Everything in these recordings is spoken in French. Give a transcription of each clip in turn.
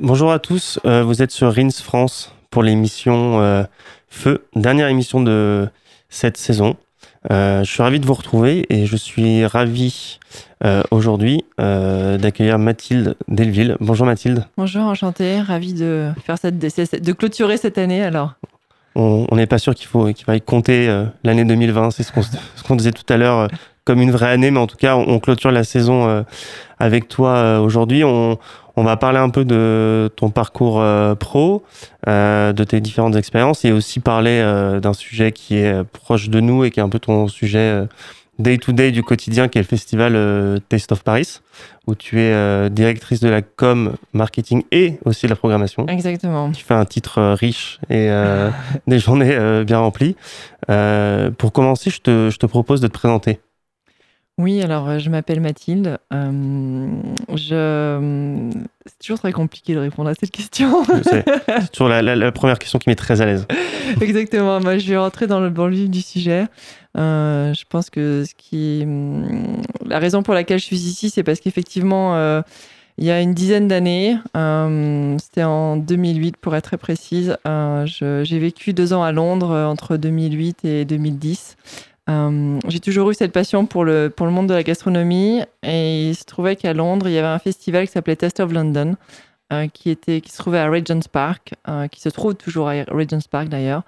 Bonjour à tous, euh, vous êtes sur Rins France pour l'émission euh, Feu, dernière émission de cette saison. Euh, je suis ravi de vous retrouver et je suis ravi aujourd'hui d'accueillir Mathilde Delville. Bonjour Mathilde. Bonjour, enchantée, ravi de faire cette, de clôturer cette année alors. On n'est pas sûr qu'il faut qu'il faille compter l'année 2020, c'est ce qu'on disait tout à l'heure comme une vraie année, mais en tout cas on, clôture la saison avec toi aujourd'hui. On, on va parler un peu de ton parcours euh, pro, euh, de tes différentes expériences et aussi parler euh, d'un sujet qui est proche de nous et qui est un peu ton sujet day-to-day du quotidien, qui est le festival Taste of Paris, où tu es directrice de la com, marketing et aussi de la programmation. Exactement. Tu fais un titre riche et des journées bien remplies. pour commencer, je te, je te propose de te présenter. Oui, alors euh, je m'appelle Mathilde. Euh, je... C'est toujours très compliqué de répondre à cette question. C'est toujours la, première question qui m'est très à l'aise. Exactement. Moi, je vais rentrer dans le bon du sujet. Euh, je pense que ce qui... La raison pour laquelle je suis ici, c'est parce qu'effectivement, il y a une dizaine d'années, c'était en 2008 pour être très précise, j'ai vécu deux ans à Londres entre 2008 et 2010. Euh, j'ai toujours eu cette passion pour le, pour le monde de la gastronomie et il se trouvait qu'à Londres, il y avait un festival qui s'appelait Test of London, euh, qui, était, qui se trouvait à Regent's Park, euh, qui se trouve toujours à Regent's Park d'ailleurs.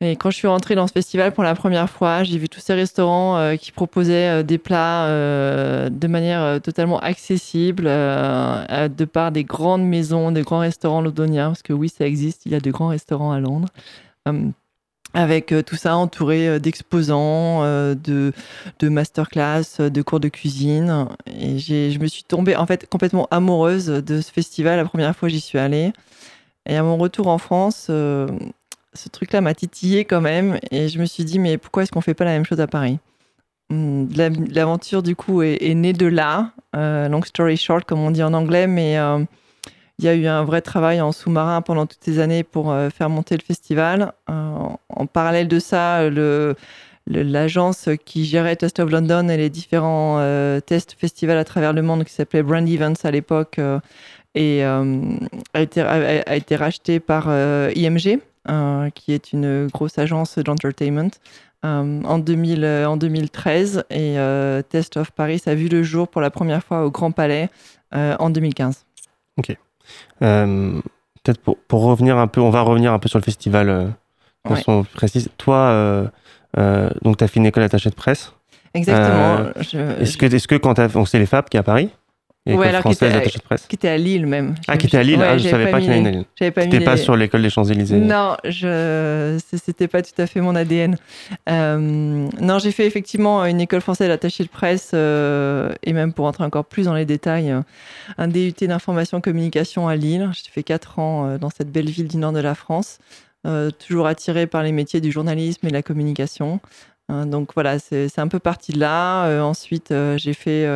Et quand je suis rentrée dans ce festival pour la première fois, j'ai vu tous ces restaurants qui proposaient des plats de manière totalement accessible, de par des grandes maisons, des grands restaurants londoniens, parce que oui, ça existe, il y a de grands restaurants à Londres avec euh, tout ça entouré euh, d'exposants, euh, de, masterclass, de cours de cuisine. Et je me suis tombée en fait complètement amoureuse de ce festival la première fois que j'y suis allée. Et à mon retour en France, ce truc-là m'a titillé quand même. Et je me suis dit, mais pourquoi est-ce qu'on fait pas la même chose à Paris? Hmm, L'aventure, du coup, est, née de là. long story short, comme on dit en anglais, mais il y a eu un vrai travail en sous-marin pendant toutes ces années pour euh, faire monter le festival. Euh, en parallèle de ça, le, l'agence qui gérait Test of London et les différents euh, tests festivals à travers le monde, qui s'appelait Brand Events à l'époque, a, été, a, par IMG, qui est une grosse agence d'entertainment. en, 2000, en 2013 et Test of Paris a vu le jour pour la première fois au Grand Palais en 2015. Ok. Euh, peut-être pour, pour, revenir un peu, on va revenir un peu sur le festival euh, de façon précise. Toi, euh, donc tu as fait une école attachée de presse. Exactement. est-ce, que, est-ce que quand tu as. c'est les FAP qui à Paris? Ouais, alors qui était, à, qui était, à Lille même. Ah, qui était à Lille, ah, je savais pas qu'il allait à Lille. J'avais pas pas sur l'école des Champs-Élysées. Non, je c'était pas tout à fait mon ADN. Euh, non, j'ai fait effectivement une école française attachée de presse euh, et même pour entrer encore plus dans les détails, un DUT d'information communication à Lille. J'ai fait quatre ans euh, dans cette belle ville du nord de la France, toujours attiré par les métiers du journalisme et de la communication. donc voilà, c'est un peu parti de là. ensuite, j'ai fait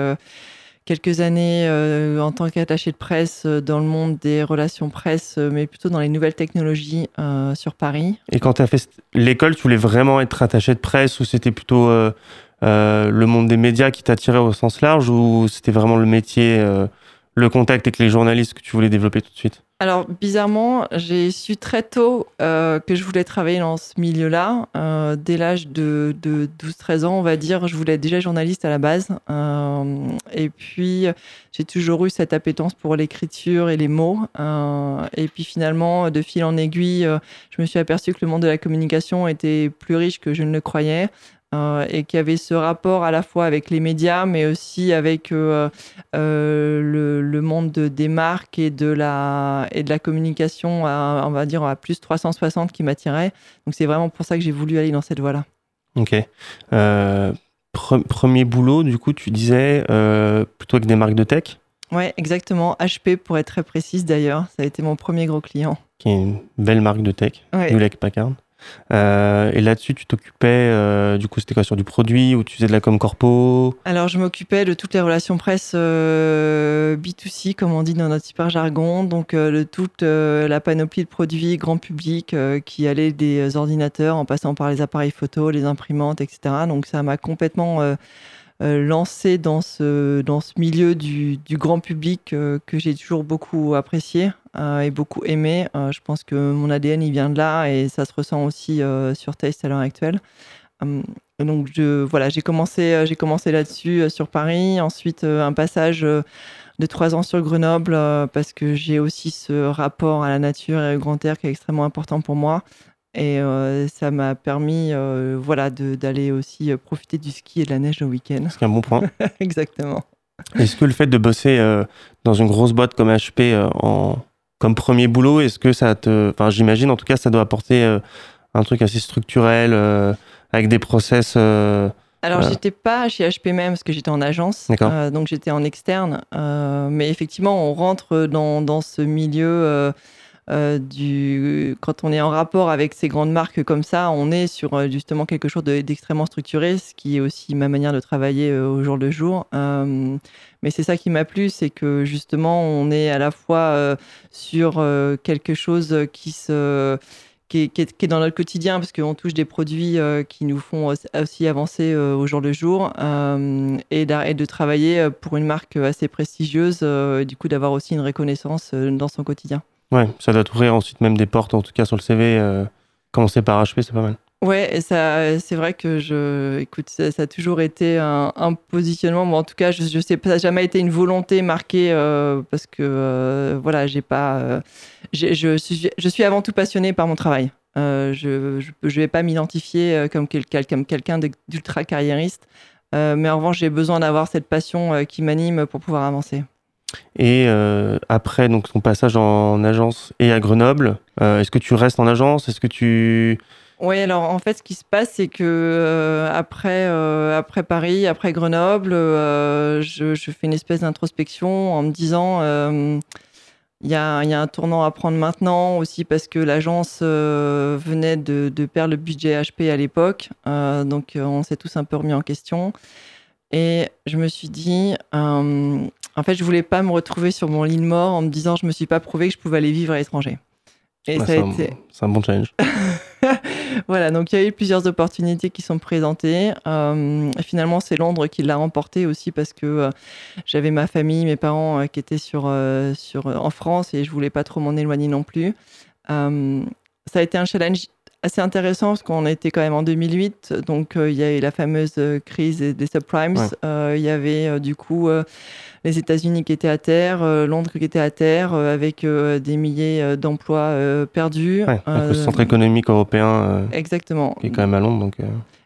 quelques années euh, en tant qu'attaché de presse euh, dans le monde des relations presse, euh, mais plutôt dans les nouvelles technologies sur Paris. Et quand tu as fait l'école, tu voulais vraiment être attaché de presse ou c'était plutôt le monde des médias qui t'attirait au sens large ou c'était vraiment le métier, le contact avec les journalistes que tu voulais développer tout de suite alors, bizarrement, j'ai su très tôt euh, que je voulais travailler dans ce milieu-là. Euh, dès l'âge de, 12-13 ans, on va dire, je voulais être déjà journaliste à la base. Euh, et puis, j'ai toujours eu cette appétence pour l'écriture et les mots. et puis, finalement, de fil en aiguille, je me suis aperçu que le monde de la communication était plus riche que je ne le croyais. Euh, et qui avait ce rapport à la fois avec les médias, mais aussi avec euh, euh, le, monde des marques et de la, et de la communication, à, on va dire à plus 360 qui m'attirait. Donc c'est vraiment pour ça que j'ai voulu aller dans cette voie-là. Ok. premier boulot, du coup, tu disais plutôt avec des marques de tech? Ouais, exactement. HP pour être très précise d'ailleurs. Ça a été mon premier gros client. Qui est une belle marque de tech, ouais. Hewlett Packard. Euh, et là-dessus, tu t'occupais, euh, du coup, c'était quoi sur du produit ou tu faisais de la com corpo? Alors, je m'occupais de toutes les relations presse euh, B2C, comme on dit dans notre hyper jargon, donc de toute la panoplie de produits grand public qui allait des ordinateurs en passant par les appareils photo, les imprimantes, etc. Donc, ça m'a complètement lancé dans ce, dans ce milieu du grand public que j'ai toujours beaucoup apprécié et beaucoup aimé. je pense que mon ADN, il vient de là et ça se ressent aussi sur Taste à l'heure actuelle. Donc je, voilà, j'ai commencé, j'ai commencé là-dessus sur Paris. Ensuite, un passage de trois ans sur Grenoble euh, parce que j'ai aussi ce rapport à la nature et au grand air qui est extrêmement important pour moi. Et euh, ça m'a permis euh, voilà, d'aller aussi profiter du ski et de la neige le week-end. C'est un bon point. Exactement. Est-ce que le fait de bosser dans une grosse boîte comme HP en, comme premier boulot, est-ce que ça te. Enfin, j'imagine en tout cas, ça doit apporter un truc assez structurel, avec des process alors, j'étais pas chez HP même parce que j'étais en agence, euh, donc j'étais en externe. Euh, mais effectivement, on rentre dans, dans ce milieu euh. Quand on est en rapport avec ces grandes marques comme ça, on est sur justement quelque chose d'extrêmement structuré, ce qui est aussi ma manière de travailler au jour le jour. mais c'est ça qui m'a plu, c'est que justement, on est à la fois sur quelque chose qui est, dans notre quotidien, parce qu'on touche des produits euh, qui nous font aussi avancer euh, au jour le jour, euh, et, de travailler pour une marque assez prestigieuse, et du coup d'avoir aussi une reconnaissance dans son quotidien. Ouais, ça doit ouvrir ensuite même des portes, en tout cas sur le CV. commencer par HP, c'est pas mal. Ouais, ça, c'est vrai que je, écoute, ça, a toujours été un, positionnement. en tout cas, je, je sais, ça n'a jamais été une volonté marquée euh, parce que euh, voilà, j'ai pas, euh, je, suis, je suis avant tout passionné par mon travail. je ne vais pas m'identifier comme, comme quelqu'un d'ultra carriériste, mais en revanche, j'ai besoin d'avoir cette passion qui m'anime pour pouvoir avancer. Et après donc ton passage en agence et à Grenoble, est-ce que tu restes en agence? Est-ce que tu oui, alors en fait, ce qui se passe, c'est que euh, après, euh, après Paris, après Grenoble, euh, je, fais une espèce d'introspection en me disant il y, a, y, a, un tournant à prendre maintenant aussi parce que l'agence venait de, de, perdre le budget HP à l'époque. donc on s'est tous un peu remis en question. Et je me suis dit, en fait, je voulais pas me retrouver sur mon lit de mort en me disant je me suis pas prouvé que je pouvais aller vivre à l'étranger. Et ça a été. C'est un bon challenge. voilà, donc il y a eu plusieurs opportunités qui sont présentées. Euh, finalement, c'est Londres qui l'a remporté aussi parce que euh, j'avais ma famille, mes parents euh, qui étaient sur, sur, en France et je voulais pas trop m'en éloigner non plus. ça a été un challenge assez intéressant parce qu'on était quand même en 2008, donc il y a eu la fameuse crise des subprimes. il y avait du coup les États-Unis qui étaient à terre, euh, Londres qui était à terre, euh, avec euh, des milliers d'emplois perdus. Ouais, le centre économique européen. exactement. Qui est quand même à Londres, donc.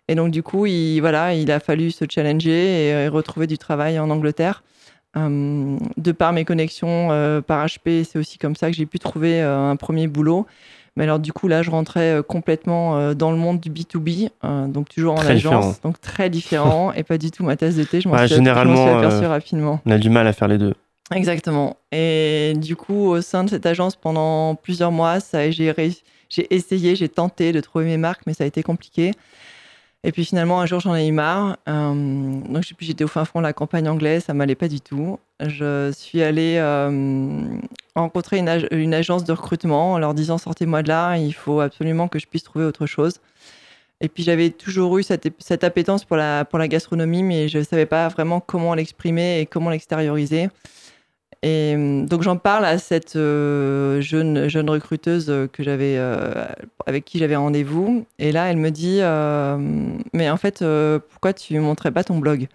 Et donc du coup, il, voilà, il a fallu se challenger et, retrouver du travail en Angleterre. de par mes connexions par HP, c'est aussi comme ça que j'ai pu trouver un premier boulot. Mais alors, du coup, là, je rentrais euh, complètement euh, dans le monde du B2B, euh, donc toujours en agence, donc très différent et pas du tout ma tasse de thé. Je m'en suis, généralement, aperçu rapidement. On a du mal à faire les deux. Exactement. Et du coup, au sein de cette agence, pendant plusieurs mois, j'ai essayé, j'ai tenté de trouver mes marques, mais ça a été compliqué. Et puis finalement, un jour, j'en ai eu marre. Euh, donc, j'étais au fin fond de la campagne anglaise, ça m'allait pas du tout. Je suis allée euh, rencontrer une, agence de recrutement en leur disant sortez-moi de là, il faut absolument que je puisse trouver autre chose. Et puis j'avais toujours eu cette, cette, appétence pour la, pour la gastronomie, mais je ne savais pas vraiment comment l'exprimer et comment l'extérioriser. Et euh, donc j'en parle à cette euh, jeune, jeune recruteuse que j'avais, euh, avec qui j'avais rendez-vous. Et là, elle me dit Mais en fait, pourquoi tu ne montrais pas ton blog?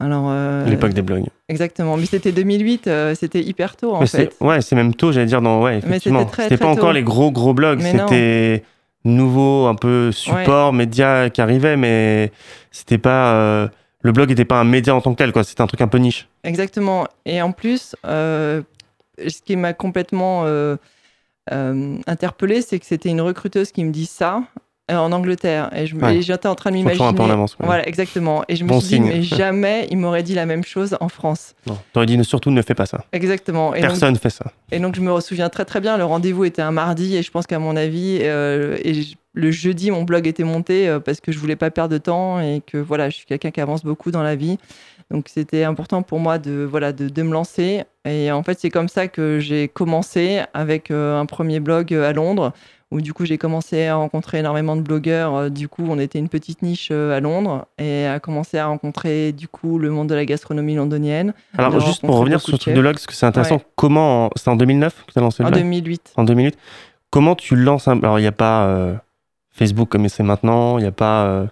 Alors, L'époque des blogs. Exactement. Mais c'était 2008, c'était hyper tôt en mais fait. Ouais, c'est même tôt, j'allais dire. Dans, ouais, effectivement. C'était pas encore les gros gros blogs. C'était nouveau, un peu support, média qui arrivait, mais c'était pas le blog n'était pas un média en tant que tel, quoi. C'était un truc un peu niche. Exactement. Et en plus, euh, ce qui m'a complètement euh, euh, interpellé, c'est que c'était une recruteuse qui me dit ça en Angleterre. Et j'étais en train de m'imaginer. un peu en avance. Voilà, exactement. Et je me suis dit, mais jamais il m'aurait dit la même chose en France. Non, t'aurais dit surtout ne fais pas ça. Exactement. Et Personne ne fait ça. Et donc je me souviens très très bien, le rendez-vous était un mardi et je pense qu'à mon avis, et le jeudi, mon blog était monté parce que je voulais pas perdre de temps et que voilà, je suis quelqu'un qui avance beaucoup dans la vie. Donc c'était important pour moi de, voilà, de, de me lancer. Et en fait, c'est comme ça que j'ai commencé avec un premier blog à Londres où du coup j'ai commencé à rencontrer énormément de blogueurs. Euh, du coup, on était une petite niche euh, à Londres et à commencer à rencontrer du coup le monde de la gastronomie londonienne. Alors juste pour revenir sur ce truc de blog, parce que c'est intéressant, comment c'est en 2009 que tu as lancé le blog En 2008. En 2008. Comment tu lances un Alors il n'y a pas euh, Facebook comme c'est maintenant, il n'y a pas.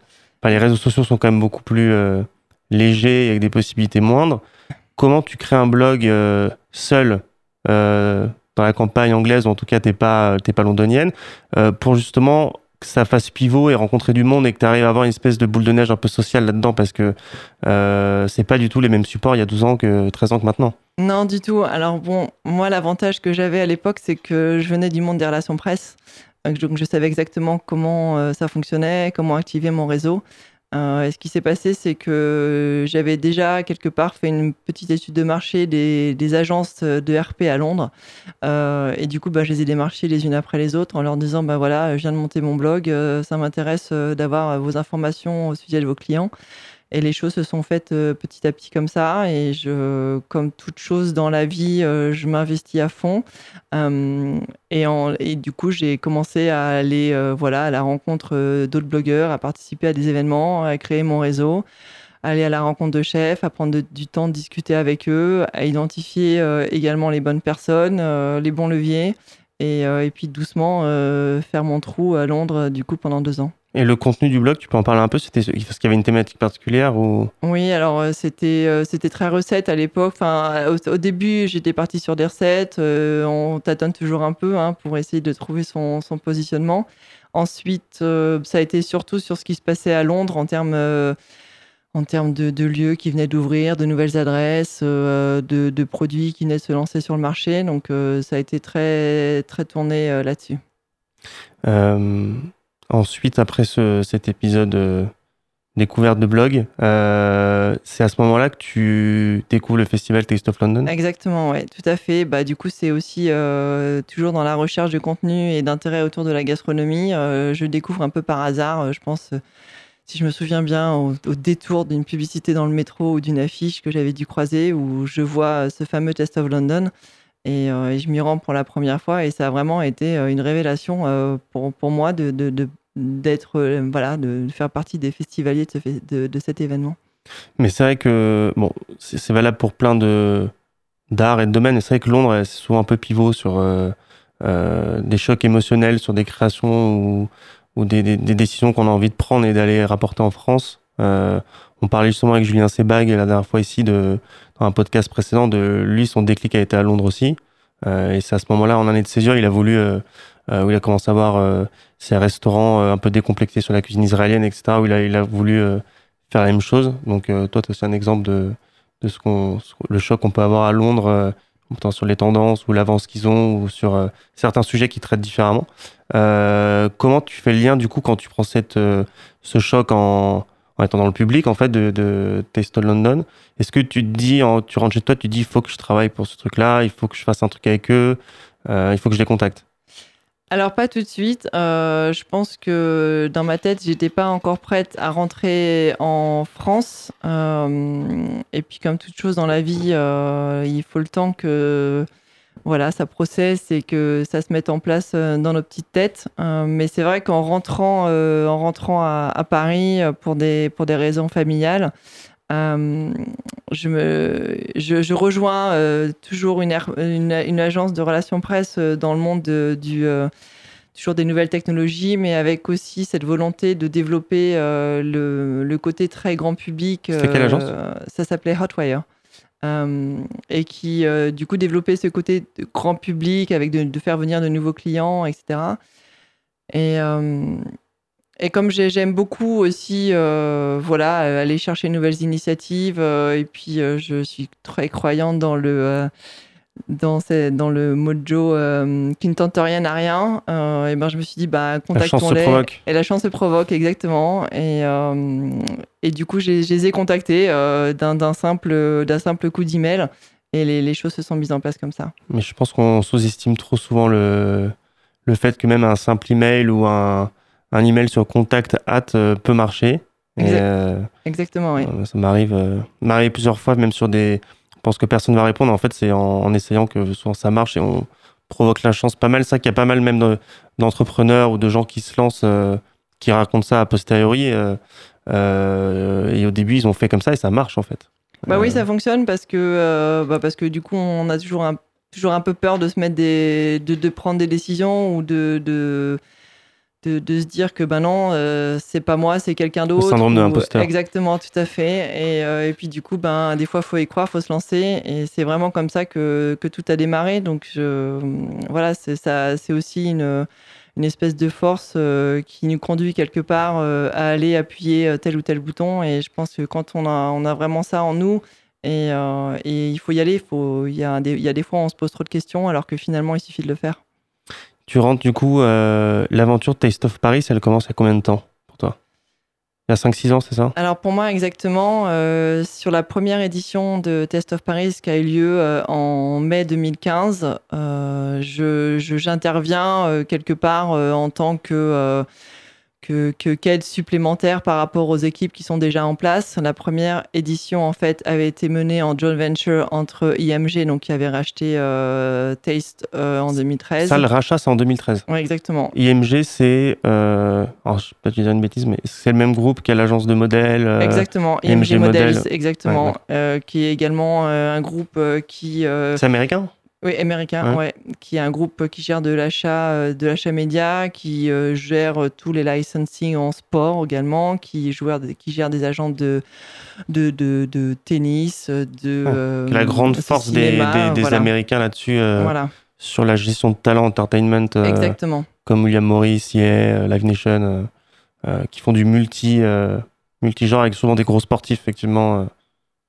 les réseaux sociaux sont quand même beaucoup plus légers avec des possibilités moindres. Comment tu crées un blog seul dans la campagne anglaise, ou en tout cas t'es pas t'es pas londonienne, euh, pour justement que ça fasse pivot et rencontrer du monde et que tu arrives à avoir une espèce de boule de neige un peu sociale là-dedans parce que euh, c'est pas du tout les mêmes supports il y a 12 ans que 13 ans que maintenant. Non, du tout. Alors bon, moi l'avantage que j'avais à l'époque, c'est que je venais du monde des relations presse. Donc je savais exactement comment euh, ça fonctionnait, comment activer mon réseau. Euh, ce qui s'est passé, c'est que j'avais déjà quelque part fait une petite étude de marché des, agences de RP à Londres. Euh, et du coup, bah, je les ai démarchées les unes après les autres en leur disant, bah voilà, je viens de monter mon blog, euh, ça m'intéresse d'avoir vos informations au sujet de vos clients. Et les choses se sont faites euh, petit à petit comme ça. Et je, comme toute chose dans la vie, euh, je m'investis à fond. Euh, et, du coup, j'ai commencé à aller voilà, à la rencontre d'autres blogueurs, à participer à des événements, à créer mon réseau aller à la rencontre de chefs, à prendre du temps de discuter avec eux, à identifier également les bonnes personnes, les bons leviers, et, et puis doucement faire mon trou à Londres du coup pendant deux ans. Et le contenu du blog, tu peux en parler un peu? C'était parce qu'il y avait une thématique particulière ou? Oui, alors euh, c'était euh, c'était très recette à l'époque. Enfin, au, début, j'étais partie sur des recettes. Euh, on tâtonne toujours un peu hein, pour essayer de trouver son, son positionnement. Ensuite, ça a été surtout sur ce qui se passait à Londres en termes en termes de, de, lieux qui venaient d'ouvrir, de nouvelles adresses, de, de, produits qui venaient de se lancer sur le marché. Donc, ça a été très très tourné là-dessus. Ensuite, après ce, cet épisode euh, découverte de blog, euh, c'est à ce moment-là que tu découvres le festival Taste of London Exactement, oui, tout à fait. Bah, du coup, c'est aussi euh, toujours dans la recherche de contenu et d'intérêt autour de la gastronomie. je découvre un peu par hasard, je pense, si je me souviens bien, au, détour d'une publicité dans le métro ou d'une affiche que j'avais dû croiser, où je vois ce fameux Taste of London. Et, je m'y rends pour la première fois et ça a vraiment été une révélation pour, pour moi de, d'être euh, voilà de faire partie des festivaliers de, de, cet événement. Mais c'est vrai que bon c'est valable pour plein de d'art et de domaines. C'est vrai que Londres c'est souvent un peu pivot sur euh, euh, des chocs émotionnels, sur des créations ou, ou des, des, décisions qu'on a envie de prendre et d'aller rapporter en France. on parlait justement avec Julien Sebag la dernière fois ici de dans un podcast précédent de lui son déclic a été à Londres aussi. et c'est à ce moment-là en année de césure il a voulu où il a commencé à voir euh, ses restaurants euh, un peu décomplexés sur la cuisine israélienne, etc., où il a, il a voulu faire la même chose. Donc toi, c'est un exemple de, de ce qu'on, le choc qu'on peut avoir à Londres, euh, sur les tendances ou l'avance qu'ils ont ou sur certains sujets qui traitent différemment. Euh, comment tu fais le lien du coup quand tu prends cette, ce choc en, en, étant dans le public en fait de, de Taste of London? Est-ce que tu te dis, tu rentres chez toi, tu te dis il faut que je travaille pour ce truc-là, il faut que je fasse un truc avec eux, il faut que je les contacte? Alors pas tout de suite. Euh, je pense que dans ma tête, j'étais pas encore prête à rentrer en France. Euh, et puis comme toute chose dans la vie, euh, il faut le temps que voilà, ça processe et que ça se mette en place dans nos petites têtes. mais c'est vrai qu'en rentrant, en rentrant à, à, Paris pour des pour des raisons familiales, euh, je, me, je, je rejoins euh, toujours une, une, une, agence de relations presse euh, dans le monde de, du, toujours des nouvelles technologies, mais avec aussi cette volonté de développer le, le, côté très grand public. C'était quelle agence? Ça s'appelait Hotwire. et qui, du coup, développait ce côté grand public avec de, de, faire venir de nouveaux clients, etc. Et, et comme j'aime beaucoup aussi, euh, voilà, aller chercher de nouvelles initiatives, euh, et puis euh, je suis très croyante dans le dans, dans le mojo qui ne tente rien à rien. et ben je me suis dit bah contactons-les. Et la chance se provoque exactement. Et et du coup je les ai contactés d'un simple d'un simple coup d'email. Et les, les, choses se sont mises en place comme ça. Mais je pense qu'on sous-estime trop souvent le, le fait que même un simple email ou un, un email sur contact at euh, peut marcher. Exactement, oui. Ça m'arrive, m'arrive plusieurs fois, même sur des. Je pense que personne ne va répondre. En fait, c'est en, essayant que souvent ça marche et on provoque la chance pas mal. Ça, qu'il y a pas mal même d'entrepreneurs ou de gens qui se lancent, qui racontent ça a posteriori. et au début, ils ont fait comme ça et ça marche en fait. Bah oui, ça fonctionne parce que, bah parce que du coup, on a toujours un toujours un peu peur de se mettre des, de, de prendre des décisions ou de, de, de, se dire que ben non, euh, c'est pas moi, c'est quelqu'un d'autre. Le syndrome de l'imposteur. Exactement, tout à fait. Et, euh, et, puis du coup, ben des fois, faut y croire, faut se lancer. Et c'est vraiment comme ça que, que, tout a démarré. Donc je, voilà, c'est ça, c'est aussi une, une espèce de force euh, qui nous conduit quelque part à aller appuyer tel ou tel bouton. Et je pense que quand on a, on a vraiment ça en nous, et, et, il faut y aller. Il, faut, il, y a des, il y a des fois, on se pose trop de questions alors que finalement, il suffit de le faire. Tu rentres du coup, euh, l'aventure Taste of Paris, elle commence à combien de temps pour toi? Il y a 5-6 ans, c'est ça? Alors pour moi, exactement. Euh, sur la première édition de Taste of Paris qui a eu lieu en mai 2015, je, j'interviens quelque part en tant que que, que qu'aide supplémentaire par rapport aux équipes qui sont déjà en place. La première édition, en fait, avait été menée en joint venture entre IMG, donc qui avait racheté euh, Taste euh, en 2013. Ça, le rachat, c'est en 2013. Oui, exactement. IMG, c'est, euh, alors, je ne vais pas te dire une bêtise, mais c'est le même groupe qu'à l'agence de modèles. Euh, exactement, IMG, Models, exactement, qui est également un groupe qui. c'est américain? Oui, américain, ouais. qui est un groupe qui gère de l'achat, euh, de l'achat média, qui euh, gère tous les licensing en sport également, qui, qui gère des agents de, de, de, tennis, de. Oh, la grande force des, des, Américains là-dessus, voilà. sur la gestion de talent, entertainment. Exactement. Comme William Morris, yeah, Live Nation, qui font du multi, multi-genre avec souvent des gros sportifs, effectivement,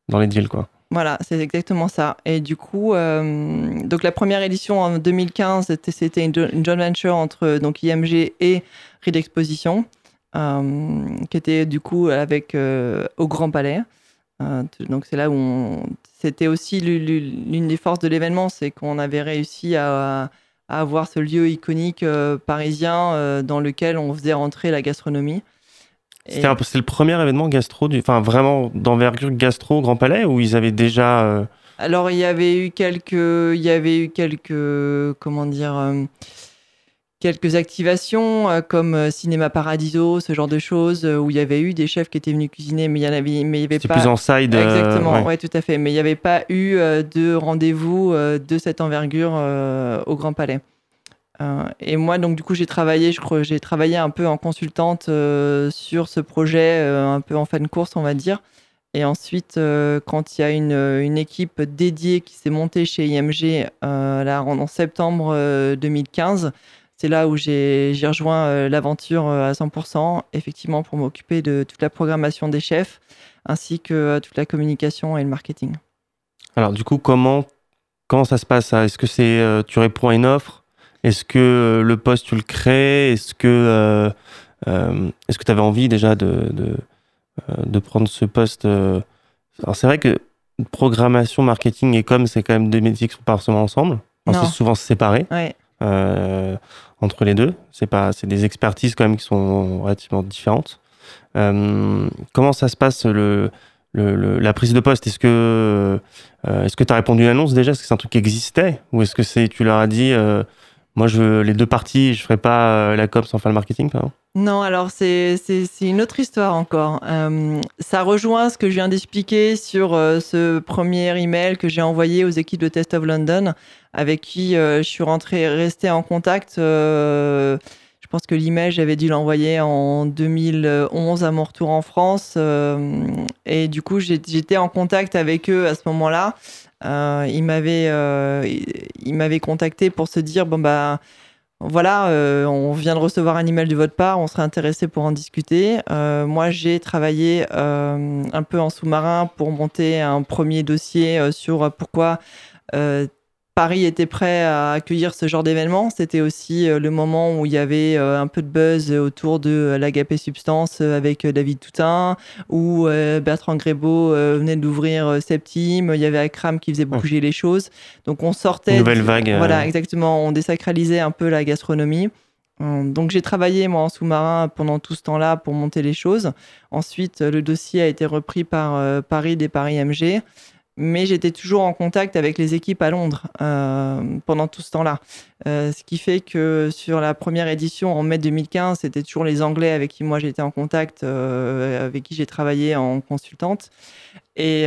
dans les deals, quoi. Voilà, c'est exactement ça. Et du coup, euh, donc la première édition en 2015, c'était une, joint venture entre donc IMG et Reed Exposition, euh, qui était du coup avec euh, au Grand Palais. donc c'est là où c'était aussi l'une des forces de l'événement, c'est qu'on avait réussi à, à, avoir ce lieu iconique parisien dans lequel on faisait rentrer la gastronomie. C'était le premier événement gastro, du, enfin vraiment d'envergure gastro au Grand Palais où ils avaient déjà. Euh, Alors il y avait eu quelques, il y avait eu quelques, comment dire, euh, quelques activations euh, comme Cinéma Paradiso, ce genre de choses où il y avait eu des chefs qui étaient venus cuisiner, mais il y en avait, mais il y avait pas. plus en side. Exactement, ouais. tout à fait. Mais il n'y avait pas eu de rendez-vous de cette envergure au Grand Palais. Euh, et moi, donc, du coup, j'ai travaillé, je crois, j'ai travaillé un peu en consultante euh, sur ce projet, euh, un peu en fin de course, on va dire. Et ensuite, quand il y a une, équipe dédiée qui s'est montée chez IMG là, en, septembre 2015, c'est là où j'ai rejoint l'aventure à 100%, effectivement, pour m'occuper de toute la programmation des chefs, ainsi que toute la communication et le marketing. Alors, du coup, comment, comment ça se passe Est-ce que c'est tu réponds à une offre? Est-ce que euh, le poste, tu le crées? Est-ce que euh, euh, est-ce que tu avais envie déjà de, de, de, prendre ce poste Alors, c'est vrai que programmation, marketing et com, c'est quand même deux métiers qui sont pas forcément ensemble. c'est souvent séparé entre les deux. C'est pas, c'est des expertises quand même qui sont relativement différentes. comment ça se passe le, le, la prise de poste? Est-ce que est-ce que tu as répondu à l'annonce déjà? Est-ce que c'est un truc qui existait? Ou est-ce que c'est tu leur as dit moi, je les deux parties, je ferai pas euh, la com sans faire le marketing, Non, alors c'est une autre histoire encore. Euh, ça rejoint ce que je viens d'expliquer sur euh, ce premier email que j'ai envoyé aux équipes de Test of London, avec qui je suis rentré, resté en contact. je pense que l'email, j'avais dû l'envoyer en 2011 à mon retour en France. et du coup, j'étais en contact avec eux à ce moment-là. Euh, il m'avait euh, il m'avait contacté pour se dire bon bah voilà, euh, on vient de recevoir un email de votre part, on serait intéressé pour en discuter. moi, j'ai travaillé un peu en sous-marin pour monter un premier dossier sur pourquoi Paris était prêt à accueillir ce genre d'événement. C'était aussi euh, le moment où il y avait euh, un peu de buzz autour de euh, l'agapé substance avec David Toutain, où Bertrand Grébeau venait d'ouvrir Septime. Il y avait Akram qui faisait bouger les choses. Donc on sortait. Nouvelle vague. Voilà, exactement. On désacralisait un peu la gastronomie. Donc j'ai travaillé moi en sous-marin pendant tout ce temps-là pour monter les choses. Ensuite, le dossier a été repris par Paris des Paris MG mais j'étais toujours en contact avec les équipes à Londres euh, pendant tout ce temps-là. Euh, ce qui fait que sur la première édition en mai 2015, c'était toujours les Anglais avec qui moi j'étais en contact, euh, avec qui j'ai travaillé en consultante. Et,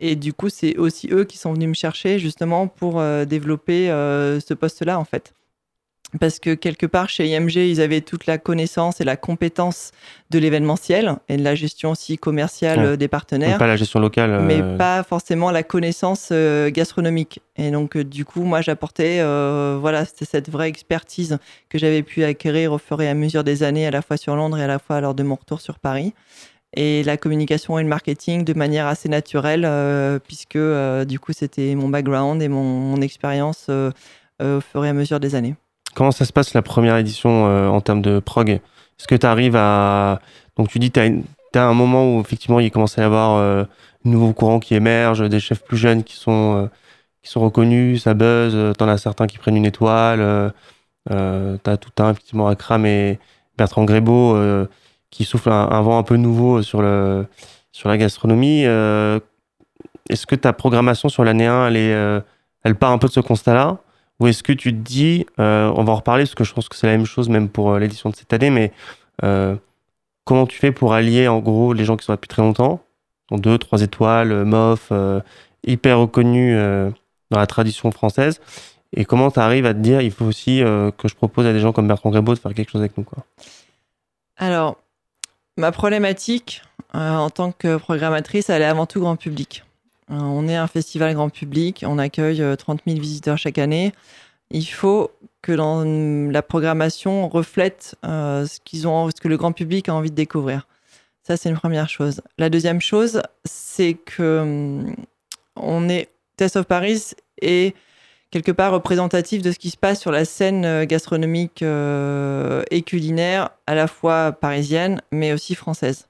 et du coup, c'est aussi eux qui sont venus me chercher justement pour développer ce poste-là en fait parce que quelque part chez IMG, ils avaient toute la connaissance et la compétence de l'événementiel et de la gestion aussi commerciale euh, des partenaires. pas la gestion locale. Euh, mais pas forcément la connaissance euh, gastronomique. Et donc, du coup, moi, j'apportais voilà, cette vraie expertise que j'avais pu acquérir au fur et à mesure des années, à la fois sur Londres et à la fois lors de mon retour sur Paris. Et la communication et le marketing de manière assez naturelle, puisque du coup, c'était mon background et mon, mon expérience au fur et à mesure des années. Comment ça se passe la première édition euh, en termes de prog? Est-ce que tu arrives à. Donc tu dis tu as, un moment où effectivement il commence à y avoir euh, un nouveau courant qui émerge, des chefs plus jeunes qui sont, euh, reconnus, ça buzz, tu en as certains qui prennent une étoile, tu as tout un effectivement Akram et Bertrand Grébeau qui soufflent un, vent un peu nouveau sur, la gastronomie. Est-ce que ta programmation sur l'année 1, elle, elle part un peu de ce constat-là? Ou est-ce que tu te dis, euh, on va en reparler parce que je pense que c'est la même chose même pour euh, l'édition de cette année, mais euh, comment tu fais pour allier en gros les gens qui sont là depuis très longtemps, donc deux, trois étoiles, MOF, hyper reconnus dans la tradition française, et comment tu arrives à te dire, il faut aussi que je propose à des gens comme Bertrand Grébeau de faire quelque chose avec nous quoi? Alors, ma problématique en tant que programmatrice, elle est avant tout grand public. Euh, on est un festival grand public, on accueille 30 euh, 000 visiteurs chaque année. Il faut que la programmation reflète euh, ce, que le grand public a envie de découvrir. Ça, c'est une première chose. La deuxième chose, c'est que on est Test of Paris est quelque part représentatif de ce qui se passe sur la scène gastronomique et culinaire, à la fois parisienne, mais aussi française.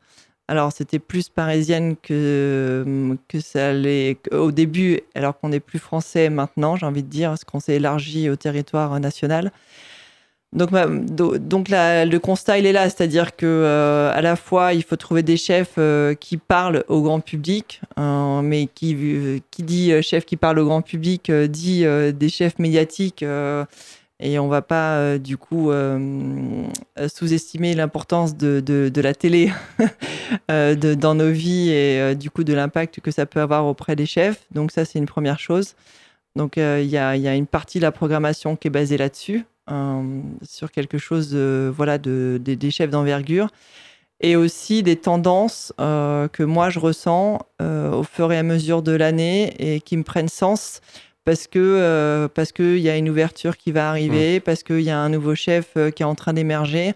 Alors, c'était plus parisienne que, que ça allait au début, alors qu'on est plus français maintenant, j'ai envie de dire, parce qu'on s'est élargi au territoire national. Donc, donc le constat, il est là, c'est-à-dire que euh, à la fois, il faut trouver des chefs euh, qui parlent au grand public, hein, mais qui, qui dit euh, chef qui parle au grand public dit des chefs médiatiques et on va pas euh, du coup euh, sous-estimer l'importance de, de, la télé euh, dans nos vies et du coup de l'impact que ça peut avoir auprès des chefs. Donc ça, c'est une première chose. Donc il y a, y, a, une partie de la programmation qui est basée là-dessus, sur quelque chose de, voilà, de, des chefs d'envergure. Et aussi des tendances que moi je ressens au fur et à mesure de l'année et qui me prennent sens parce que euh, parce qu'il y a une ouverture qui va arriver, mmh. parce qu'il y a un nouveau chef euh, qui est en train d'émerger.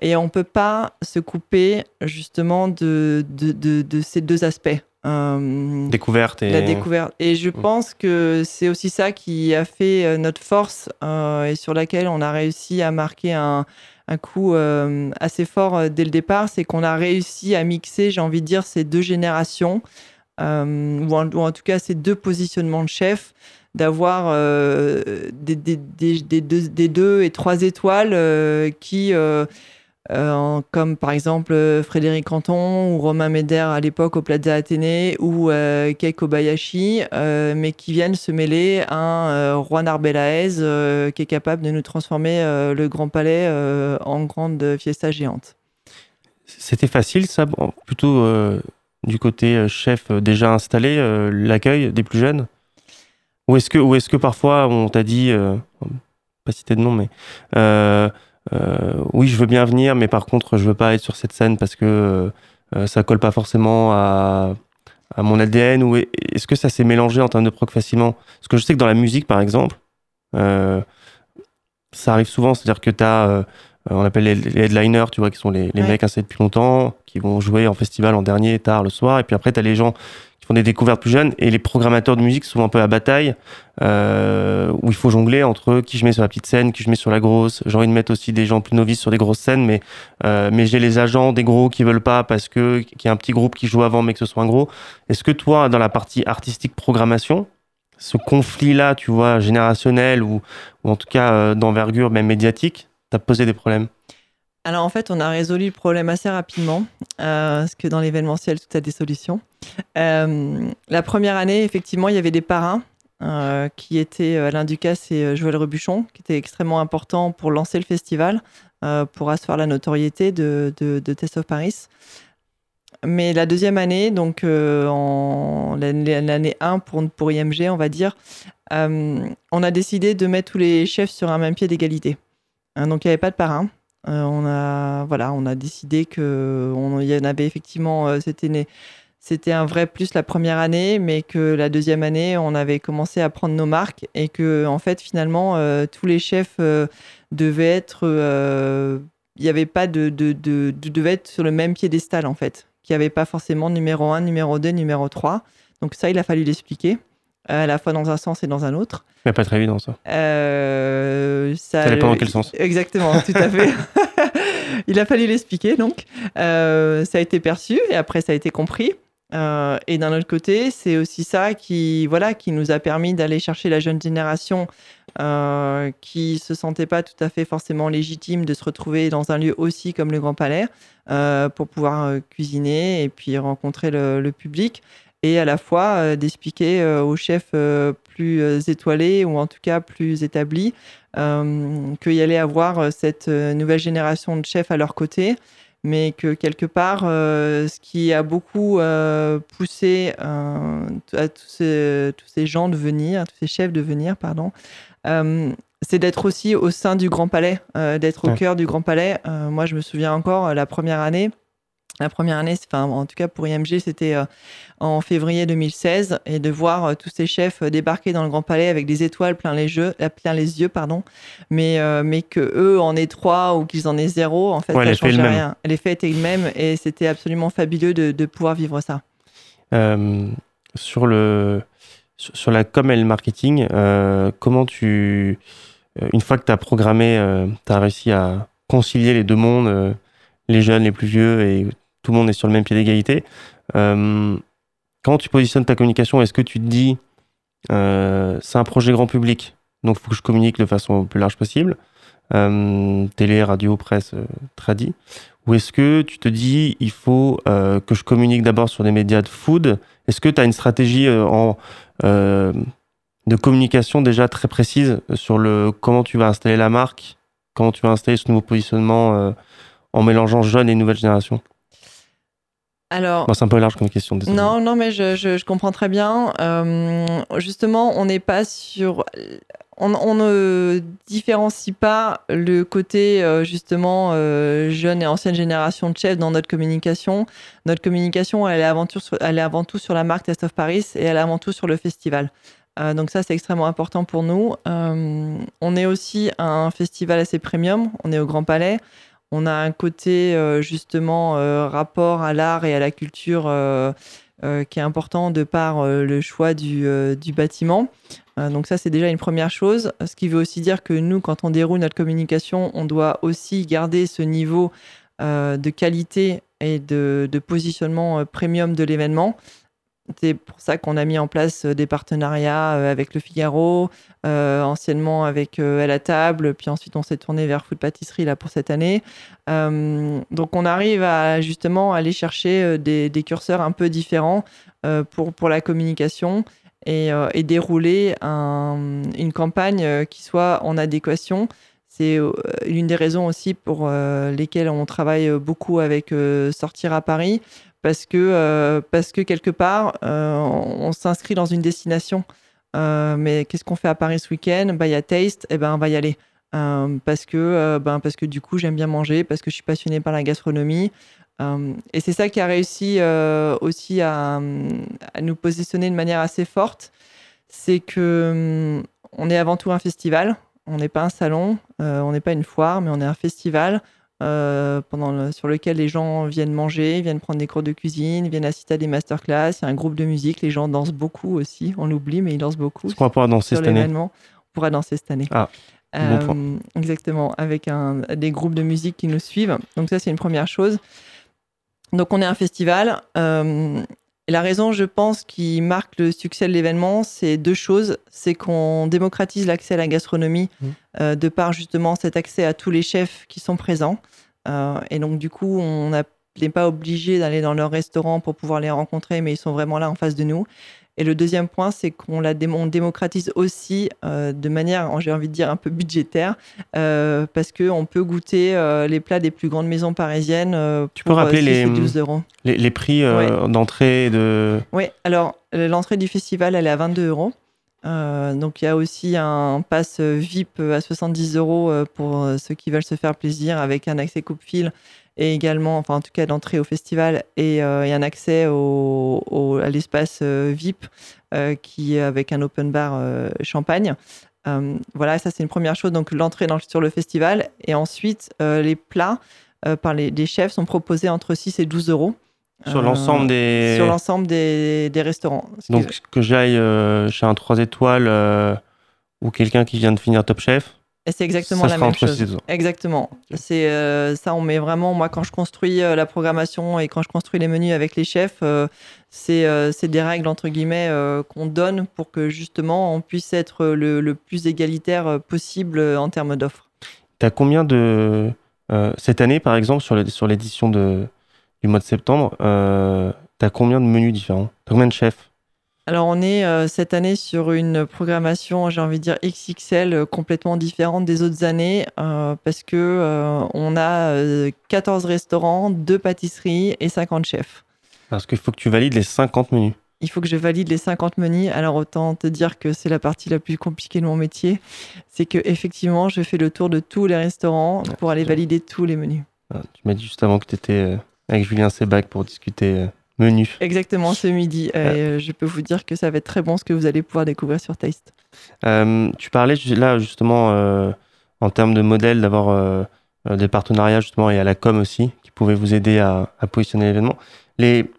Et on ne peut pas se couper justement de, de, de, ces deux aspects. Euh, découverte et... La découverte. Et je mmh. pense que c'est aussi ça qui a fait notre force et sur laquelle on a réussi à marquer un, un coup assez fort dès le départ. C'est qu'on a réussi à mixer, j'ai envie de dire, ces deux générations, ou en, ou, en, tout cas ces deux positionnements de chefs d'avoir euh, des, deux, et trois étoiles euh, qui, euh, comme par exemple Frédéric Canton ou Romain Méder à l'époque au Plaza Athénée ou Keiko Bayashi, mais qui viennent se mêler à un Juan Arbelaez qui est capable de nous transformer le Grand Palais en grande fiesta géante. C'était facile, ça, plutôt du côté chef déjà installé, l'accueil des plus jeunes? Ou est-ce que, ou est-ce que parfois on t'a dit, euh, pas citer de nom, mais euh, euh, oui, je veux bien venir, mais par contre, je veux pas être sur cette scène parce que ça colle pas forcément à, à mon ADN Ou est-ce que ça s'est mélangé en termes de proc facilement? Parce que je sais que dans la musique, par exemple, ça arrive souvent, c'est-à-dire que tu as on appelle les, headliners, tu vois, qui sont les, les mecs installés depuis longtemps, qui vont jouer en festival en dernier, tard le soir. Et puis après, tu as les gens font des plus jeunes et les programmateurs de musique sont un peu à bataille euh, où il faut jongler entre qui je mets sur la petite scène, qui je mets sur la grosse. J'ai envie de mettre aussi des gens plus novices sur des grosses scènes, mais euh, mais j'ai les agents des gros qui veulent pas parce que qu'il y a un petit groupe qui joue avant mais que ce soit un gros. Est-ce que toi, dans la partie artistique programmation, ce conflit-là, tu vois, générationnel ou, ou en tout cas euh, d'envergure même médiatique, as posé des problèmes? Alors en fait, on a résolu le problème assez rapidement, parce que dans l'événementiel, tout a des solutions. la première année, effectivement, il y avait des parrains qui étaient Alain Ducasse et Joël Rebuchon, qui étaient extrêmement importants pour lancer le festival, pour asseoir la notoriété de, de, Test of Paris. Mais la deuxième année, donc euh, l'année 1 pour, pour IMG, on va dire, euh, on a décidé de mettre tous les chefs sur un même pied d'égalité. Hein, donc il n'y avait pas de parrain. Euh, on a voilà, on a décidé que y en avait effectivement, c'était c'était un vrai plus la première année, mais que la deuxième année, on avait commencé à prendre nos marques et que en fait finalement tous les chefs devaient être, il n'y avait pas de, de, de, de, devait être sur le même piédestal en fait qui avait pas forcément numéro 1, numéro 2, numéro 3. Donc ça, il a fallu l'expliquer, à la fois dans un sens et dans un autre. Mais pas très évident, ça. Euh, ça, dépend dans quel sens. Exactement, tout à fait. il a fallu l'expliquer, donc. Euh, ça a été perçu et après, ça a été compris. Euh, et d'un autre côté, c'est aussi ça qui, voilà, qui nous a permis d'aller chercher la jeune génération euh, qui se sentait pas tout à fait forcément légitime de se retrouver dans un lieu aussi comme le Grand Palais euh, pour pouvoir cuisiner et puis rencontrer le, public et à la fois d'expliquer aux chefs plus étoilés ou en tout cas plus établis qu'il y allait avoir cette nouvelle génération de chefs à leur côté mais que quelque part, euh, ce qui a beaucoup euh, poussé euh, à tous ces, tous ces, gens de venir, tous ces chefs de venir, pardon, c'est d'être aussi au sein du Grand Palais, d'être au cœur du Grand Palais. moi, je me souviens encore, la première année, la première année, enfin, en tout cas pour IMG, c'était euh, en février 2016, et de voir euh, tous ces chefs euh, débarquer dans le Grand Palais avec des étoiles plein les, jeux, plein les yeux, pardon, mais, mais que eux en aient trois ou qu'ils en aient zéro, en fait, ça ça changeait rien. L'effet était le même, et c'était absolument fabuleux de, de, pouvoir vivre ça. sur, le, sur la com et le marketing, comment tu, une fois que tu as programmé, tu as réussi à concilier les deux mondes les jeunes, les plus vieux, et tout le monde est sur le même pied d'égalité. Euh, comment tu positionnes ta communication? Est-ce que tu te dis, euh, c'est un projet grand public, donc il faut que je communique de façon plus large possible? Euh, Télé, radio, presse, tradi Ou est-ce que tu te dis, il faut que je communique d'abord sur des médias de food? Est-ce que tu as une stratégie de communication déjà très précise sur le comment tu vas installer la marque, comment tu vas installer ce nouveau positionnement en mélangeant jeunes et nouvelle génération? Alors, c'est un peu large comme question. Non, non, mais je, comprends très bien. Euh, justement, on n'est pas sur. On, ne différencie pas le côté euh, justement euh, jeune et ancienne génération de chefs dans notre communication. Notre communication, elle est avant tout sur, elle est avant tout sur la marque Test of Paris et elle est avant tout sur le festival. donc ça, c'est extrêmement important pour nous. on est aussi un festival assez premium. On est au Grand Palais. On a un côté euh, justement euh, rapport à l'art et à la culture euh, qui est important de par le choix du, bâtiment. donc ça, c'est déjà une première chose. Ce qui veut aussi dire que nous, quand on déroule notre communication, on doit aussi garder ce niveau de qualité et de positionnement premium de l'événement. C'est pour ça qu'on a mis en place euh, des partenariats euh, avec Le Figaro, euh, anciennement avec À la table, puis ensuite on s'est tourné vers Food Pâtisserie là pour cette année. donc on arrive à justement aller chercher des, curseurs un peu différents pour, pour la communication et, dérouler une campagne qui soit en adéquation. C'est l'une des raisons aussi pour lesquelles on travaille beaucoup avec Sortir à Paris, parce que, euh, parce que quelque part, euh, on, s'inscrit dans une destination. Euh, mais qu'est-ce qu'on fait à Paris ce week-end? Bah, Il y a Taste, et eh ben, on va y aller. parce, que, ben, parce que du coup, j'aime bien manger, parce que je suis passionnée par la gastronomie. et c'est ça qui a réussi aussi à, à, nous positionner de manière assez forte. C'est que on est avant tout un festival. On n'est pas un salon, on n'est pas une foire, mais on est un festival euh, pendant sur lequel les gens viennent manger, viennent prendre des cours de cuisine, viennent assister à des masterclass. Il y a un groupe de musique, les gens dansent beaucoup aussi. On l'oublie, mais ils dansent beaucoup. Est-ce qu'on pourra danser cette année On pourra danser cette année. Ah, euh, exactement, avec un, des groupes de musique qui nous suivent. Donc ça, c'est une première chose. Donc on est un festival. Euh, Et la raison, je pense, qui marque le succès de l'événement, c'est deux choses. C'est qu'on démocratise l'accès à la gastronomie mmh. euh, de par justement cet accès à tous les chefs qui sont présents. Euh, et donc, du coup, on n'est pas obligé d'aller dans leur restaurant pour pouvoir les rencontrer, mais ils sont vraiment là en face de nous. Et le deuxième point, c'est qu'on la démocratise aussi euh, de manière, j'ai envie de dire, un peu budgétaire, euh, parce qu'on peut goûter euh, les plats des plus grandes maisons parisiennes tu peux rappeler les, 12 euros. Les, prix d'entrée de... Oui, alors l'entrée du festival, elle est à 22 euros. Donc il y a aussi un pass VIP à 70 euros pour ceux qui veulent se faire plaisir avec un accès coupe-fil et également, enfin en tout cas d'entrée au festival et, euh, un accès au, à l'espace euh, VIP euh, qui est avec un open bar champagne. voilà, ça c'est une première chose. Donc l'entrée sur le festival et ensuite les plats par les, chefs sont proposés entre 6 et 12 euros. Sur l'ensemble des... Sur l'ensemble des, des, restaurants. Donc que, que j'aille chez un 3 étoiles ou quelqu'un qui vient de finir Top Chef, c'est exactement la même chose. Exactement. C'est euh, ça, on met vraiment. Moi, quand je construis euh, la programmation et quand je construis les menus avec les chefs, euh, c'est des règles entre guillemets qu'on donne pour que justement on puisse être le, plus égalitaire possible en termes d'offres. Tu as combien de cette année, par exemple, sur sur l'édition de du mois de septembre, tu as combien de menus différents? As combien de chefs? Alors on est euh, cette année sur une programmation, j'ai envie de dire XXL, euh, complètement différente des autres années, euh, parce que on a 14 restaurants, 2 pâtisseries et 50 chefs. Parce qu'il faut que tu valides les 50 menus. Il faut que je valide les 50 menus. Alors autant te dire que c'est la partie la plus compliquée de mon métier, c'est que effectivement je fais le tour de tous les restaurants pour aller valider tous les menus. Ah, tu m'as dit juste avant que tu étais avec Julien Sebac pour discuter menu. Exactement, ce midi. Euh, je peux vous dire que ça va être très bon ce que vous allez pouvoir découvrir sur Taste. Euh, tu parlais là justement euh, en termes de modèle d'avoir des partenariats justement et à la com aussi qui pouvaient vous aider à, positionner l'événement. Les,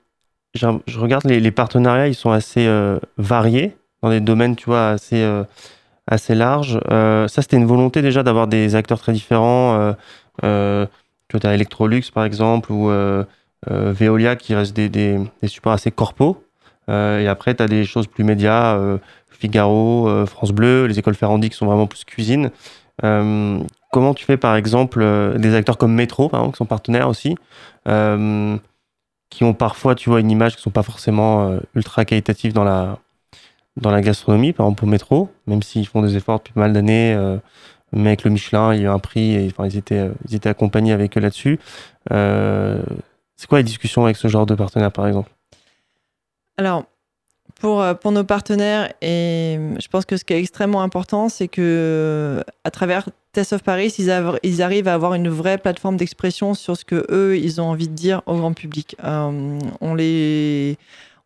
je, regarde les, partenariats, ils sont assez variés dans des domaines, tu vois, assez assez larges. ça, c'était une volonté déjà d'avoir des acteurs très différents. Tu vois, as Electrolux par exemple ou euh, Veolia qui reste des, des, supports assez corpaux. Euh, et après, tu as des choses plus médias, euh, Figaro, France Bleu, les écoles Ferrandi qui sont vraiment plus cuisine. comment tu fais par exemple des acteurs comme exemple, qui sont partenaires aussi, qui ont parfois, tu vois, une image qui ne sont pas forcément ultra qualitatives dans la, dans la gastronomie, par exemple pour Métro, même s'ils font des efforts depuis pas mal d'années. Mais avec le Michelin, il y a eu un prix et enfin, ils, étaient, ils étaient accompagnés avec eux là-dessus. C'est quoi les discussions avec ce genre de partenaires, par exemple? Alors, pour, euh, pour nos partenaires, et je pense que ce qui est extrêmement important, c'est que à travers Test of Paris, ils, arrivent à avoir une vraie plateforme d'expression sur ce que eux, ils ont envie de dire au grand public. Euh, on les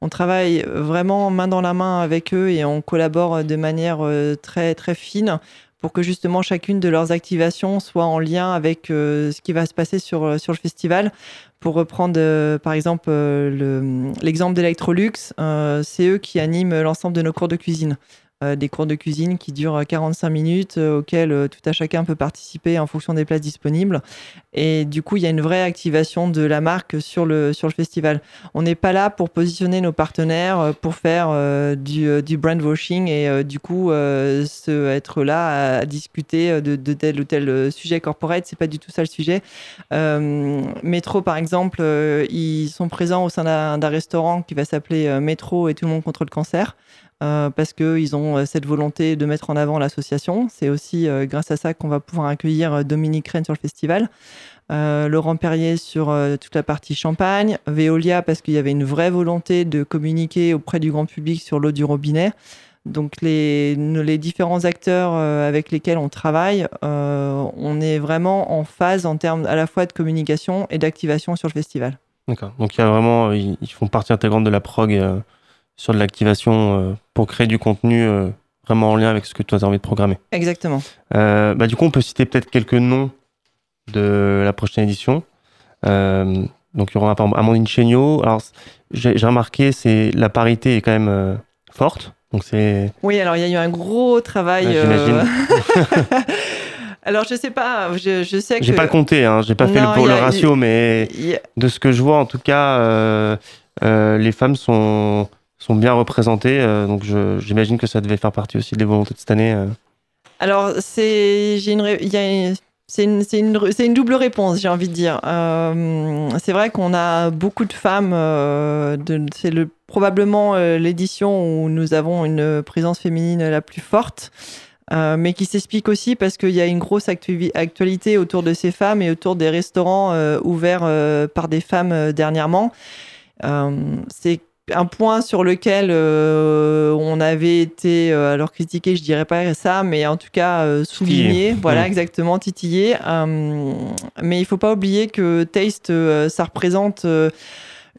on travaille vraiment main dans la main avec eux et on collabore de manière euh, très très fine pour que justement chacune de leurs activations soit en lien avec ce qui va se passer sur, sur le festival. Pour reprendre euh, par exemple euh, l'exemple d'Electrolux, euh, c'est eux qui animent l'ensemble de nos cours de cuisine. Euh, des cours de cuisine qui durent 45 minutes, euh, auxquels euh, tout à chacun peut participer en fonction des places disponibles. Et du coup, il y a une vraie activation de la marque sur le, sur le festival. On n'est pas là pour positionner nos partenaires, pour faire du, du, brand washing et du coup, se, être là à, discuter de, tel ou tel sujet corporate. C'est pas du tout ça le sujet. Métro, par exemple, ils sont présents au sein d'un restaurant qui va s'appeler Métro et tout le monde contre le cancer. Euh, parce qu'ils ont euh, cette volonté de mettre en avant l'association. C'est aussi euh, grâce à ça qu'on va pouvoir accueillir Dominique Rennes sur le festival. Laurent Perrier sur toute la partie champagne, Veolia parce qu'il y avait une vraie volonté de communiquer auprès du grand public sur l'eau du robinet. Donc les, les différents acteurs avec lesquels on travaille, on est vraiment en phase en termes à la fois de communication et d'activation sur le festival. D'accord. Donc il y a vraiment, ils, font partie intégrante de la prog sur de l'activation euh, pour créer du contenu euh, vraiment en lien avec ce que tu as envie de programmer. Exactement. Euh, bah, du coup, on peut citer peut-être quelques noms de la prochaine édition. donc, il y aura par exemple Amandine Chéniaud. Alors, j'ai remarqué, c'est la parité est quand même forte. Donc c'est. Oui, alors il y a eu un gros travail. Alors, je sais pas, je, je sais que. J'ai pas compté, hein, j'ai pas fait le, pour le ratio, mais de ce que je vois, en tout cas, les femmes sont, sont bien représentées. donc j'imagine que ça devait faire partie aussi des volontés de cette année. Alors, c'est, une, une, une, une, double réponse, j'ai envie de dire. Euh, c'est vrai qu'on a beaucoup de femmes. Euh, c'est le, probablement euh, l'édition où nous avons une présence féminine la plus forte, mais qui s'explique aussi parce qu'il y a une grosse actualité autour de ces femmes et autour des restaurants ouverts par des femmes dernièrement. c'est un point sur lequel euh, on avait été, euh, alors critiqué, je dirais pas ça, mais en tout cas euh, souligné, voilà, exactement, titillé. mais il faut pas oublier que Taste, ça représente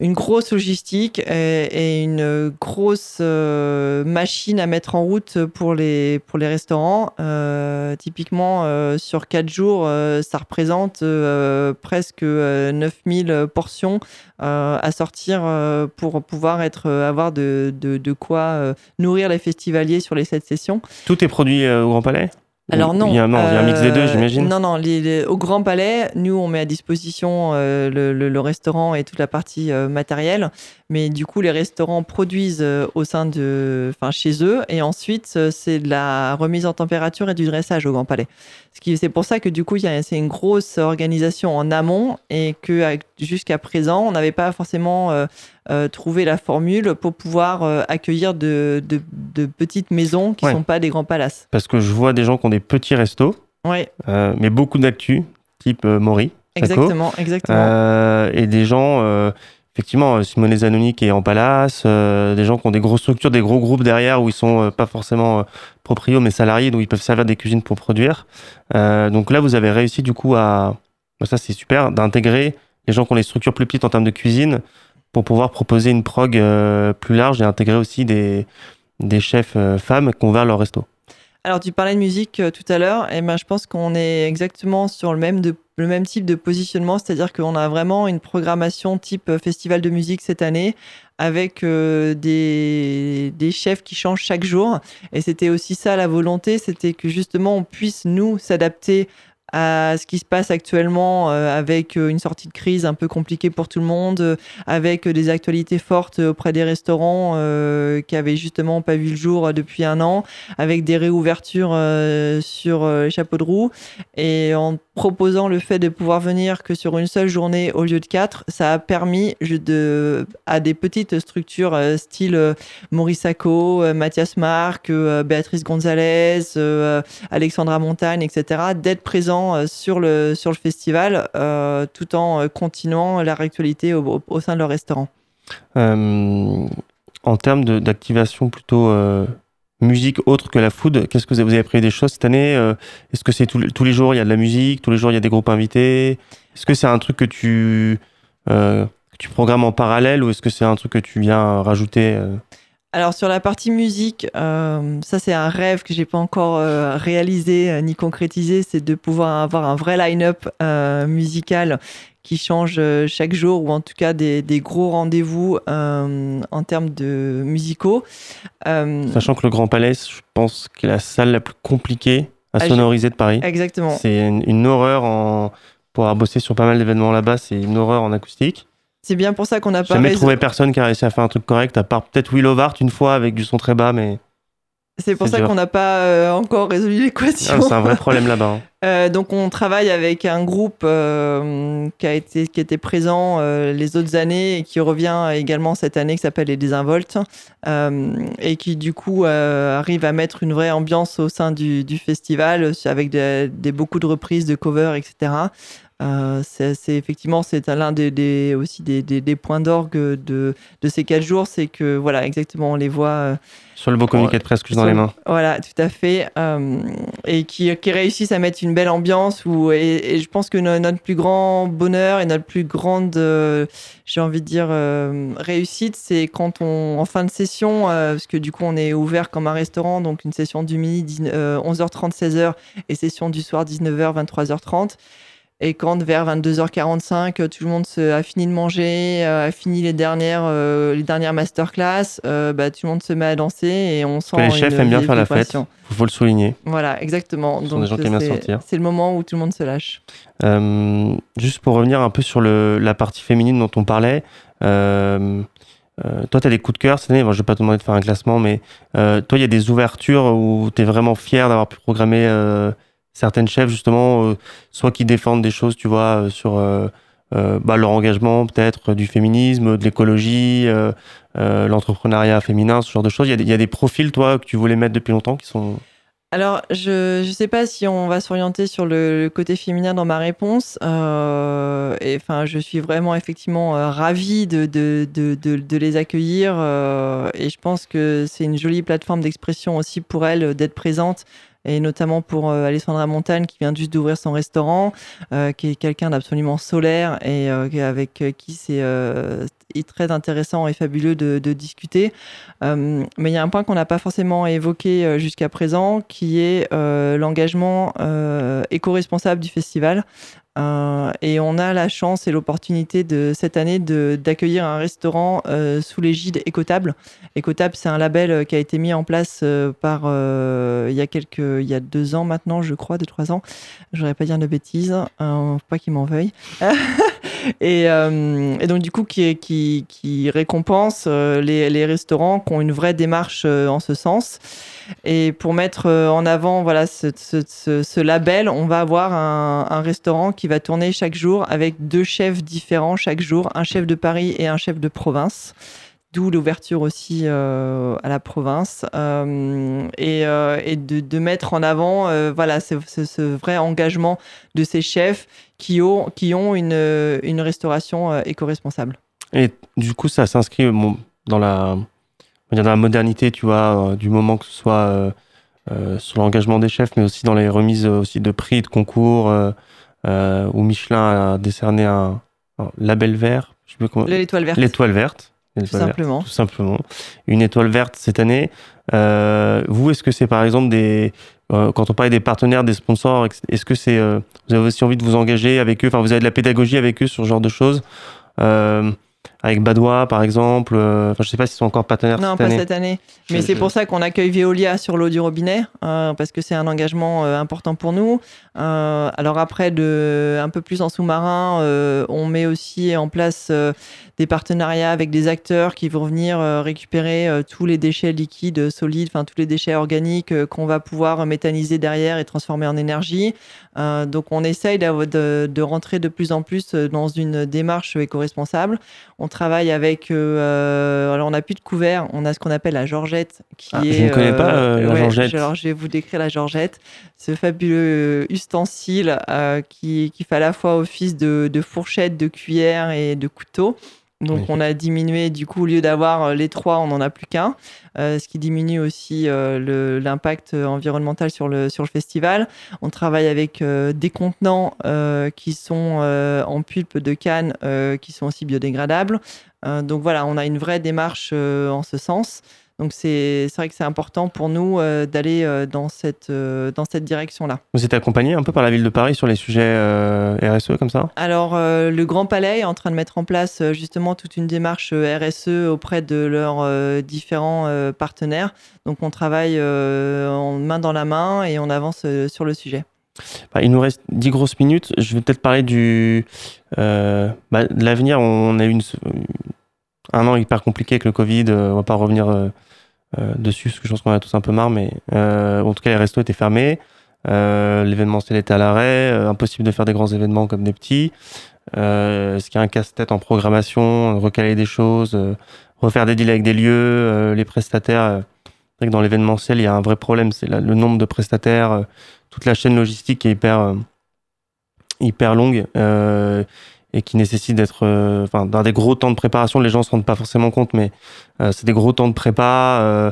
une grosse logistique et, une grosse euh, machine à mettre en route pour les, pour les restaurants. Euh, typiquement, euh, sur 4 jours, ça représente presque 9000 portions à sortir pour pouvoir être, avoir de, de, de quoi nourrir les festivaliers sur les 7 sessions. Tout est produit au Grand Palais? Alors non. Il y a, un mix des deux, euh, j'imagine. Non, non. au Grand Palais, nous, on met à disposition euh, le, restaurant et toute la partie euh, matérielle. Mais du coup, les restaurants produisent au sein de, enfin, chez eux. Et ensuite, c'est de la remise en température et du dressage au Grand Palais. C'est pour ça que du coup, c'est une grosse organisation en amont et que jusqu'à présent, on n'avait pas forcément trouvé la formule pour pouvoir accueillir de, de, petites maisons qui ne sont pas des grands palaces. Parce que je vois des gens qui ont des petits restos, ouais. mais beaucoup d'actu, type Maury. Exactement, exactement. Euh, et des gens, euh, effectivement, Simone Zanoni qui est en palace, euh, des gens qui ont des grosses structures, des gros groupes derrière où ils sont pas forcément proprios mais salariés, donc ils peuvent servir des cuisines pour produire. donc là, vous avez réussi du coup à, bah, ça c'est super, d'intégrer les gens qui ont des structures plus petites en termes de cuisine pour pouvoir proposer une prog plus large et intégrer aussi des, des chefs femmes qui ont ouvert leur resto. Alors, tu parlais de musique euh, tout à l'heure, et ben, je pense qu'on est exactement sur le même, le même type de positionnement, c'est-à-dire qu'on a vraiment une programmation type euh, festival de musique cette année, avec euh, des, des, chefs qui changent chaque jour. Et c'était aussi ça la volonté, c'était que justement on puisse nous s'adapter à ce qui se passe actuellement euh, avec euh, une sortie de crise un peu compliquée pour tout le monde, euh, avec des actualités fortes auprès des restaurants qui avaient justement pas vu le jour depuis un an, avec des réouvertures sur les chapeaux de roue. Et en proposant le fait de pouvoir venir que sur une seule journée au lieu de quatre, ça a permis à des petites structures style Maurice Sacco, Mathias Marc, Béatrice Gonzalez, Alexandra Montagne, etc., d'être présents euh, sur, le, sur le festival euh, tout en euh, continuant leur actualité au, sein de leur restaurant. en termes d'activation plutôt musique autre que la food, qu'est-ce que vous avez, prévu des choses cette année Est-ce que c'est tous les jours il y a de la musique, tous les jours il y a des groupes invités? Est-ce que c'est un truc que tu, que tu programmes en parallèle ou est-ce que c'est un truc que tu viens rajouter alors sur la partie musique, euh, ça c'est un rêve que j'ai pas encore euh, réalisé euh, ni concrétisé, c'est de pouvoir avoir un vrai line-up musical qui change chaque jour ou en tout cas des, gros rendez-vous en termes de musicaux. Sachant que le Grand Palais, je pense que la salle la plus compliquée à ah, sonoriser de Paris. Exactement. C'est une, horreur en pour avoir bossé sur pas mal d'événements là-bas, c'est une horreur en acoustique. C'est bien pour ça qu'on n'a pas. Jamais trouvé personne qui a réussi à faire un truc correct, à part peut-être Will Hart une fois avec du son très bas, mais. C'est pour ça qu'on n'a pas euh, encore résolu l'équation. Ah, c'est un vrai problème là-bas. Hein. Euh, donc on travaille avec un groupe euh, qui a été qui était présent les autres années et qui revient également cette année qui s'appelle les Désinvoltes et qui du coup arrive à mettre une vraie ambiance au sein du, du festival avec des, beaucoup de reprises de covers etc. Euh, c'est effectivement c'est l'un des, aussi des, des, points d'orgue de, de, ces quatre jours, c'est que voilà exactement on les voit euh, sur le beau communiqué de presse que dans les mains. Voilà, tout à fait, euh, et qui, qui, réussissent à mettre une belle ambiance. Où, et, je pense que notre plus grand bonheur et notre plus grande, j'ai envie de dire réussite, c'est quand on en fin de session, parce que du coup on est ouvert comme un restaurant, donc une session du midi 11h30 16h et session du soir 19h 23h30. Et quand vers 22h45, tout le monde a fini de manger, euh, a fini les dernières, euh, les dernières masterclass, euh, bah, tout le monde se met à danser et on sent. les chefs aiment bien faire la fête. Il faut le souligner. Voilà, exactement. Donc c'est le moment où tout le monde se lâche. juste pour revenir un peu sur le, la partie féminine dont on parlait, toi, tu as des coups de cœur cette année. je ne vais pas te demander de faire un classement, mais toi, il y a des ouvertures où tu es vraiment fier d'avoir pu programmer certaines chefs, justement, soit qui défendent des choses, tu vois, sur bah, leur engagement, peut-être du féminisme, de l'écologie, l'entrepreneuriat féminin, ce genre de choses. Il y, a des profils, toi, que tu voulais mettre depuis longtemps qui sont. Alors, je ne sais pas si on va s'orienter sur le, côté féminin dans ma réponse. Euh, enfin, je suis vraiment effectivement euh, ravie de, les accueillir euh, et je pense que c'est une jolie plateforme d'expression aussi pour elles d'être présentes et notamment pour euh, Alessandra Montagne qui vient juste d'ouvrir son restaurant, euh, qui est quelqu'un d'absolument solaire et euh, avec qui c'est très intéressant et fabuleux de, discuter. mais il y a un point qu'on n'a pas forcément évoqué jusqu'à présent, qui est l'engagement éco-responsable du festival. Euh, et on a la chance et l'opportunité de cette année d'accueillir un restaurant euh, sous l'égide Écotable. Écotable, c'est un label euh, qui a été mis en place par il y a quelques, il y a deux ans maintenant, je crois, deux trois ans. Je voudrais pas dire de bêtises, faut pas qu'il m'en veuille. et, et, donc du coup, qui, qui, récompense les, les, restaurants qui ont une vraie démarche en ce sens. Et pour mettre euh, en avant voilà, ce, label, on va avoir un, restaurant qui va tourner chaque jour avec deux chefs différents chaque jour, un chef de Paris et un chef de province. D'où l'ouverture aussi euh, à la province euh, et, de, mettre en avant voilà ce, vrai engagement de ces chefs qui ont, qui ont une, une restauration éco-responsable. Et du coup, ça s'inscrit dans la dans la modernité, tu vois, euh, du moment que ce soit euh, euh, sur l'engagement des chefs, mais aussi dans les remises aussi de prix, de concours, où Michelin a décerné un, label vert. L'étoile verte. L'étoile verte. Tout simplement. tout simplement. Une étoile verte cette année. vous, est-ce que c'est par exemple des. quand on parle des partenaires, des sponsors, est-ce que c'est. vous avez aussi envie de vous engager avec eux? Enfin, vous avez de la pédagogie avec eux sur ce genre de choses? Avec Badois par exemple. Euh, enfin, je sais pas s'ils sont encore partenaires non, cette pas cette année. Mais c'est pour ça qu'on accueille Veolia sur l'eau du robinet euh, parce que c'est un engagement euh, important pour nous. alors après, de, un peu plus en sous-marin, on met aussi en place des partenariats avec des acteurs qui vont venir récupérer tous les déchets liquides, solides, enfin tous les déchets organiques qu'on va pouvoir méthaniser derrière et transformer en énergie. donc on essaye de, de, rentrer de plus en plus dans une démarche éco-responsable. On travaille avec. Euh, alors, on n'a plus de couvert. On a ce qu'on appelle la Georgette. Qui ah, est, je ne connais pas euh, la Georgette. Alors, je vais vous décrire la Georgette. Ce fabuleux ustensile euh, qui, qui, fait à la fois office de, de fourchette, de cuillère et de couteau. Donc on a diminué, du coup, au lieu d'avoir euh, les trois, on n'en a plus qu'un, euh, ce qui diminue aussi euh, l'impact environnemental sur le, sur le festival. On travaille avec des contenants qui sont en pulpe de canne, qui sont aussi biodégradables. donc voilà, on a une vraie démarche en ce sens. Donc c'est vrai que c'est important pour nous euh, d'aller euh, dans cette, euh, dans cette direction-là. Vous êtes accompagné un peu par la ville de Paris sur les sujets RSE comme ça? Alors le Grand Palais est en train de mettre en place justement toute une démarche RSE auprès de leurs différents partenaires. Donc on travaille en main dans la main et on avance sur le sujet. Bah, il nous reste 10 grosses minutes. Je vais peut-être parler du, bah, de l'avenir. On a eu une, un an hyper compliqué avec le Covid. on va pas revenir dessus, parce que je pense qu'on a tous un peu marre, mais euh, en tout cas, les restos étaient fermés. Euh, l'événementiel était à l'arrêt, impossible de faire des grands événements comme des petits. Qu'il y a un casse-tête en programmation, recaler des choses, refaire des deals avec des lieux, les prestataires que dans l'événementiel, il y a un vrai problème, c'est le nombre de prestataires, toute la chaîne logistique qui est hyper, hyper longue et qui nécessite d'être, euh, enfin, dans des gros temps de préparation. Les gens se rendent pas forcément compte, mais euh, c'est des gros temps de prépa. Euh,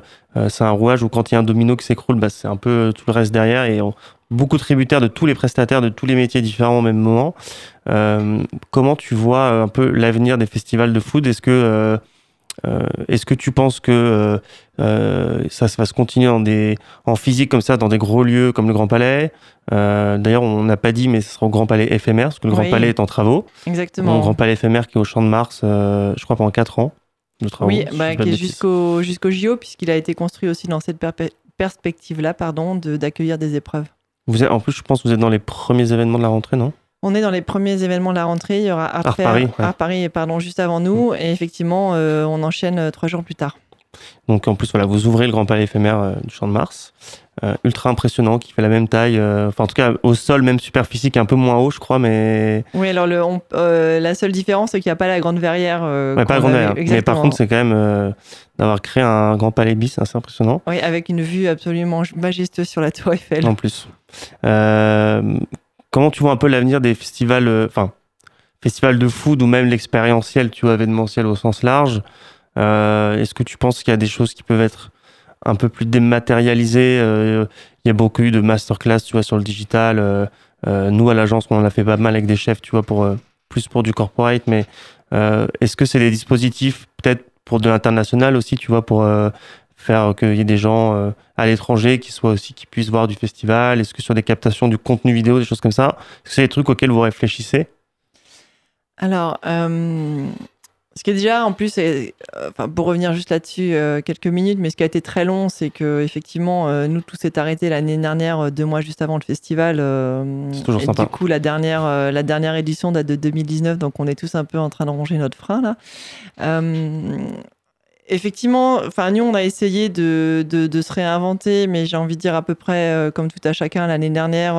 c'est un rouage où quand il y a un domino qui s'écroule, bah, c'est un peu tout le reste derrière et beaucoup tributaires de tous les prestataires, de tous les métiers différents au même moment. comment tu vois un peu l'avenir des festivals de food Est-ce que euh, est-ce que tu penses que euh, euh, ça, va se continuer en, des, en physique comme ça, dans des gros lieux comme le Grand Palais? D'ailleurs, on n'a pas dit, mais ce sera au Grand Palais éphémère, parce que le Grand Palais est en travaux. Exactement. Le Grand Palais éphémère qui est au Champ de Mars, je crois, pendant 4 ans. De travaux, oui, bah, qui est jusqu'au jusqu'au JO, puisqu'il a été construit aussi dans cette perspective-là, pardon, d'accueillir des épreuves. Vous êtes, en plus, je pense que vous êtes dans les premiers événements de la rentrée, non? On est dans les premiers événements de la rentrée. Il y aura Art, Paris, Paris pardon, juste avant nous. Et effectivement, on enchaîne trois jours plus tard. Donc en plus, voilà, vous ouvrez le Grand Palais éphémère du Champ de Mars. Euh, ultra impressionnant, qui fait la même taille, euh, enfin en tout cas au sol, même superficie, qui est un peu moins haut, je crois, mais. Oui, alors le, euh, la seule différence, c'est qu'il n'y a pas la grande verrière. pas la grande verrière. Mais par contre, c'est quand même d'avoir créé un grand palais bis, c'est assez impressionnant. Oui, avec une vue absolument majestueuse sur la Tour Eiffel. En plus. Comment tu vois un peu l'avenir des festivals, enfin, festivals de food ou même l'expérientiel, tu vois, événementiel au sens large? Est-ce que tu penses qu'il y a des choses qui peuvent être un peu plus dématérialisé. Euh, il y a beaucoup eu de masterclass, tu sur le digital. Euh, euh, nous, à l'agence, on en a fait pas mal avec des chefs, tu vois, pour plus pour du corporate. Mais est-ce que c'est des dispositifs, peut-être pour de l'international aussi, tu vois, pour faire qu'il y ait des gens à l'étranger qui soient aussi qui puissent voir du festival Est-ce que sur des captations du contenu vidéo, des choses comme ça? Est-ce que c'est des trucs auxquels vous réfléchissez? Alors, ce qui est déjà, en plus, euh, enfin, pour revenir juste là-dessus euh, quelques minutes, mais ce qui a été très long, c'est que effectivement, euh, nous, tout s'est arrêté l'année dernière, deux mois juste avant le festival. c'est toujours sympa. Du coup, la dernière, la dernière édition date de 2019, donc on est tous un peu en train de ranger notre frein là. Effectivement, enfin nous on a essayé de, se réinventer, mais j'ai envie de dire à peu près comme tout à chacun l'année dernière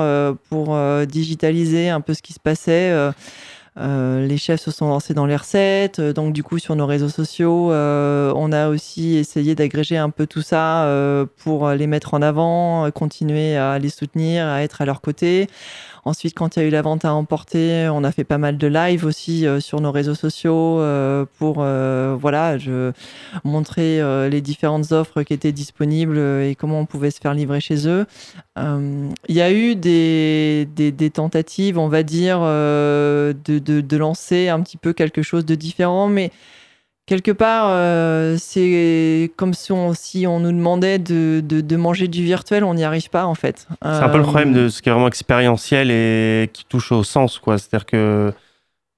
pour digitaliser un peu ce qui se passait. Euh, les chefs se sont lancés dans les recettes, euh, donc du coup sur nos réseaux sociaux, euh, on a aussi essayé d'agréger un peu tout ça pour les mettre en avant, continuer à les soutenir, à être à leur côté. Ensuite, quand il y a eu la vente à emporter, on a fait pas mal de live aussi euh, sur nos réseaux sociaux euh, pour euh, voilà, je, montrer les différentes offres qui étaient disponibles et comment on pouvait se faire livrer chez eux. Il y a eu des, tentatives, on va dire, de, de, lancer un petit peu quelque chose de différent, mais quelque part, euh, c'est comme si on, si on, nous demandait de, de, manger du virtuel, on n'y arrive pas en fait. C'est un peu le problème de ce qui est vraiment expérientiel et qui touche au sens, quoi. C'est-à-dire que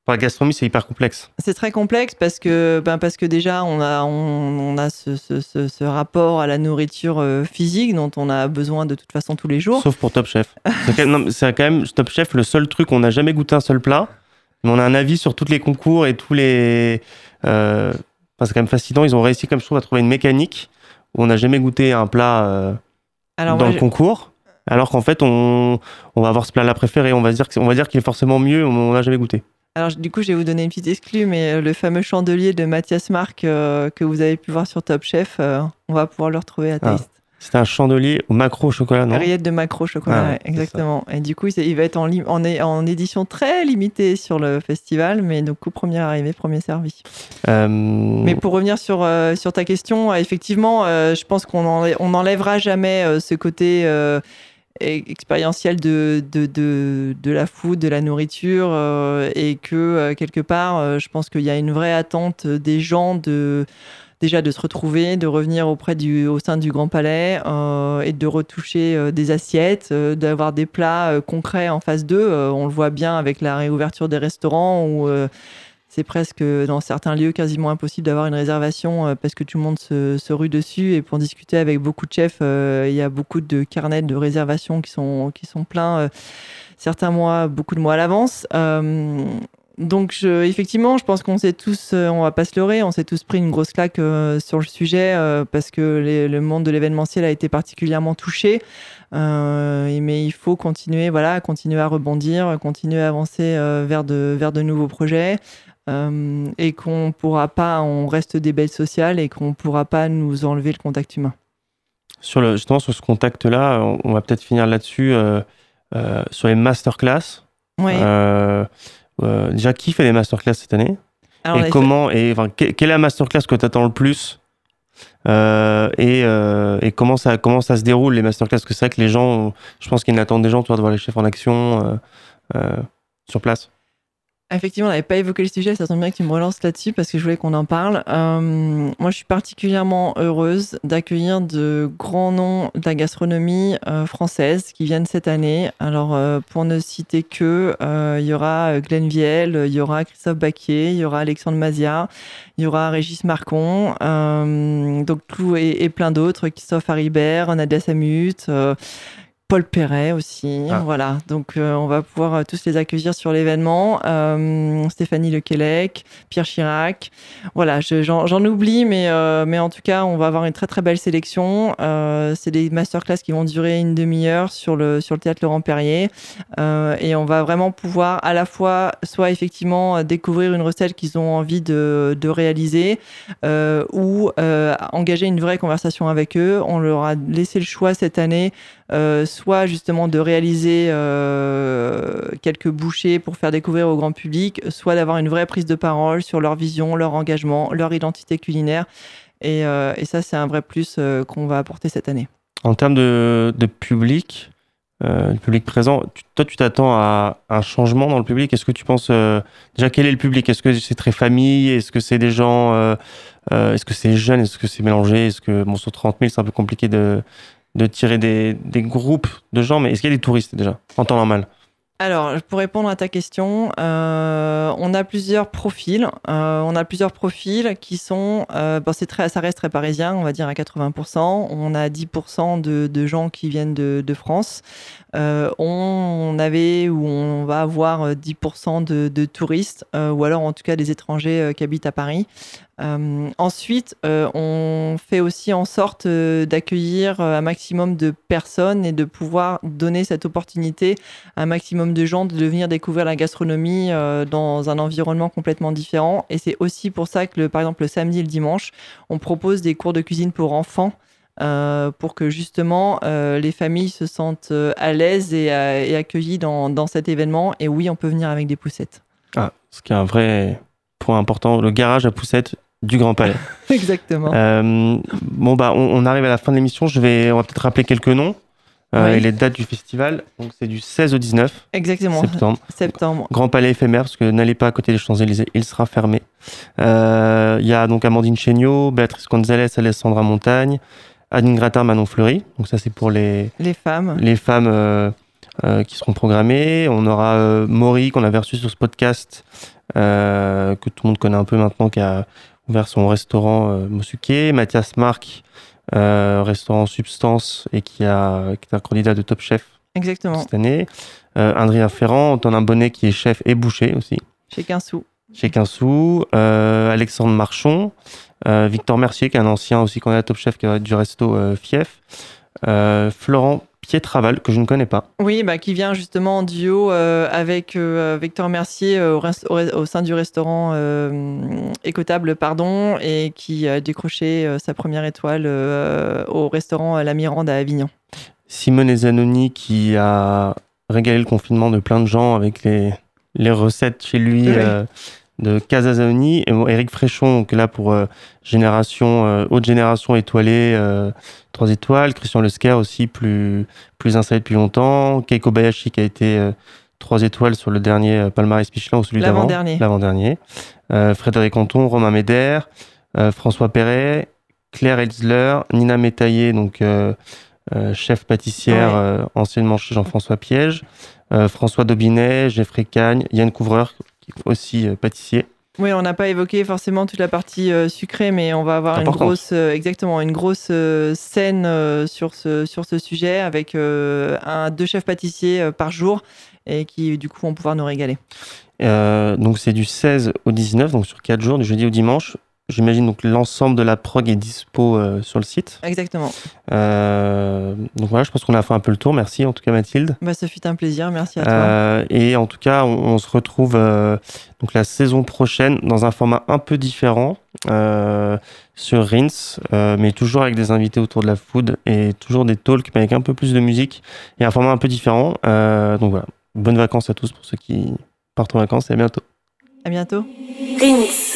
pour la gastronomie, c'est hyper complexe. C'est très complexe parce que, ben parce que déjà, on a, on, a ce, ce, ce, rapport à la nourriture euh, physique dont on a besoin de toute façon tous les jours. Sauf pour Top Chef. c'est quand, même Top Chef le seul truc, on n'a jamais goûté un seul plat, mais on a un avis sur tous les concours et tous les. Euh, c'est quand même fascinant. Ils ont réussi, comme je trouve, à trouver une mécanique où on n'a jamais goûté un plat euh, dans le concours. Alors qu'en fait, on, on, va avoir ce plat-là préféré. On va dire, va dire qu'il est forcément mieux. On n'a jamais goûté. Alors, du coup, je vais vous donner une petite exclue, mais euh, le fameux chandelier de Mathias Marc euh, que vous avez pu voir sur Top Chef, on va pouvoir le retrouver à ah. Taste. C'était un chandelier au macro chocolat, non? Rillette de macro chocolat, ah, exactement. Et du coup, il va être en, en, en, édition très limitée sur le festival, mais du coup, premier arrivé, premier servi. Euh, mais pour revenir sur, euh, sur ta question, effectivement, euh, je pense qu'on n'enlèvera jamais ce côté expérientiel de, de, de, de, la food, de la nourriture, et que quelque part, je pense qu'il y a une vraie attente des gens de déjà de se retrouver, de revenir auprès du, au sein du Grand Palais euh, et de retoucher euh, des assiettes, euh, d'avoir des plats concrets en face d'eux. on le voit bien avec la réouverture des restaurants où c'est presque dans certains lieux quasiment impossible d'avoir une réservation parce que tout le monde se, rue dessus. Et pour discuter avec beaucoup de chefs, il y a beaucoup de carnets de réservations qui sont, qui sont pleins certains mois, beaucoup de mois à l'avance. Donc effectivement, je pense qu'on s'est tous, euh, on va pas se leurrer, on s'est tous pris une grosse claque euh, sur le sujet euh, parce que le monde de l'événementiel a été particulièrement touché. mais il faut continuer, voilà, continuer à rebondir, continuer à avancer vers de vers de nouveaux projets. et qu'on pourra pas, on reste des belles sociales et qu'on pourra pas nous enlever le contact humain. Sur le, justement sur ce contact-là, on, va peut-être finir là-dessus sur les masterclass. Oui. Euh, déjà, qui fait des masterclass cette année Et comment et enfin, quelle est la masterclass que tu attends le plus euh, et, euh, et, comment ça comment ça se déroule les masterclass? Parce que c'est vrai que les gens, je pense qu'ils attendent des gens, toi, de voir les chefs en action sur place. Effectivement, on n'avait pas évoqué le sujet, ça tombe bien que tu me relances là-dessus parce que je voulais qu'on en parle. Euh, moi, je suis particulièrement heureuse d'accueillir de grands noms de la gastronomie euh, française qui viennent cette année. Alors, euh, pour ne citer que, il y aura Glenn Viel, il y aura Christophe Baquier, il y aura Alexandre Mazia, il y aura Régis Marcon, donc tout et, plein d'autres, Christophe Haribert, Nadia Samut Paul Perret aussi. Ah. Voilà, donc euh, on va pouvoir euh, tous les accueillir sur l'événement. Euh, Stéphanie Lequelec, Pierre Chirac. Voilà, j'en oublie, mais, mais en tout cas, on va avoir une très très belle sélection. C'est des masterclass qui vont durer une demi-heure sur le, sur le théâtre Laurent Perrier. et on va vraiment pouvoir à la fois, soit effectivement découvrir une recette qu'ils ont envie de, de réaliser, ou engager une vraie conversation avec eux. On leur a laissé le choix cette année euh, soit justement de réaliser euh, quelques bouchées pour faire découvrir au grand public, soit d'avoir une vraie prise de parole sur leur vision, leur engagement, leur identité culinaire. Et, euh, ça, c'est un vrai plus qu'on va apporter cette année. En termes de, public, le public présent, toi, tu t'attends à un changement dans le public? Est-ce que tu penses déjà quel est le public? Est-ce que c'est très famille? Est-ce que c'est des gens Est-ce que c'est jeune? Est-ce que c'est mélangé? Est-ce que bon sur 30 000 c'est un peu compliqué de de tirer des, des groupes de gens, mais est-ce qu'il y a des touristes déjà, en temps normal? Alors, pour répondre à ta question, euh, on a plusieurs profils. Euh, on a plusieurs profils qui sont, euh, c'est très, ça reste très parisien, on va dire à 80%. On a 10% de, de, gens qui viennent de, de France. on avait ou on va avoir 10% de, de touristes, ou alors en tout cas des étrangers qui habitent à Paris. Euh, ensuite, euh, on fait aussi en sorte euh, d'accueillir un maximum de personnes et de pouvoir donner cette opportunité à un maximum de gens de venir découvrir la gastronomie dans un environnement complètement différent. Et c'est aussi pour ça que, par exemple, le samedi et le dimanche, on propose des cours de cuisine pour enfants. pour que justement les familles se sentent à l'aise et, accueillies dans, dans, cet événement. Et oui, on peut venir avec des poussettes. Ah, ce qui est un vrai point important, le garage à poussettes du Grand Palais. Exactement. Euh, bon, bah, on, arrive à la fin de l'émission. Je vais, on va peut-être rappeler quelques noms. Euh, et les dates du festival, donc c'est du 16 au 19 Exactement. septembre. septembre. Grand Palais éphémère, parce que n'allez pas à côté des Champs-Élysées, il sera fermé. Euh, il y a donc Amandine Chéniaud, Béatrice Gonzalez, Alessandra Montagne, Adeline Gratin, Manon Fleury. Donc ça, c'est pour les, les femmes. Les femmes qui seront programmées. On aura Maury, qu'on avait reçu sur ce podcast, que tout le monde connaît un peu maintenant, qui a ouvert son restaurant euh, Mosuke. Mathias Marc, euh, restaurant Substance, et qui, a, qui est un candidat de Top Chef Exactement. cette année. Euh, Andrea Ferrand, Antonin Bonnet, qui est chef et boucher aussi. Chez Quinsou. Chez Quinsou. Alexandre Marchon. Victor Mercier, qui est un ancien aussi candidat Top Chef, qui va être du resto Fief. Florent Pietraval, que je ne connais pas. Oui, bah, qui vient justement en duo euh, avec euh, Victor Mercier euh, au, sein du restaurant Écotable, pardon, et qui a décroché sa première étoile au restaurant La Mirande à Avignon. Simone Zanoni, qui a régalé le confinement de plein de gens avec les, les recettes chez lui de Casazoni et Eric Fréchon, donc là pour euh, génération, euh, haute génération étoilée, euh, trois étoiles. Christian Lesquer aussi, plus, plus installé depuis longtemps. Keiko Bayashi qui a été trois étoiles sur le dernier palmarès Michelin ou celui d'avant. L'avant-dernier. Frédéric Anton, Romain Méder, François Perret, Claire Elzler, Nina Métaillé, donc chef pâtissière, anciennement chez Jean-François Piège, François Dobinet, Jeffrey Cagne, Yann Couvreur, aussi euh, pâtissier. Oui, on n'a pas évoqué forcément toute la partie euh, sucrée, mais on va avoir une grosse, euh, exactement, une grosse scène sur ce sur ce sujet avec un deux chefs pâtissiers par jour et qui du coup vont pouvoir nous régaler. donc c'est du 16 au 19, donc sur 4 jours, du jeudi au dimanche. J'imagine donc l'ensemble de la prog est dispo euh, sur le site. Exactement. Euh, donc voilà, je pense qu'on a fait un peu le tour. Merci en tout cas Mathilde. Bah, ça fut un plaisir, merci à toi. Euh, et en tout cas, on, se retrouve donc la saison prochaine dans un format un peu différent sur Rins, mais toujours avec des invités autour de la food et toujours des talks, mais avec un peu plus de musique et un format un peu différent. donc voilà, bonnes vacances à tous pour ceux qui partent en vacances et à bientôt. À bientôt. Rins.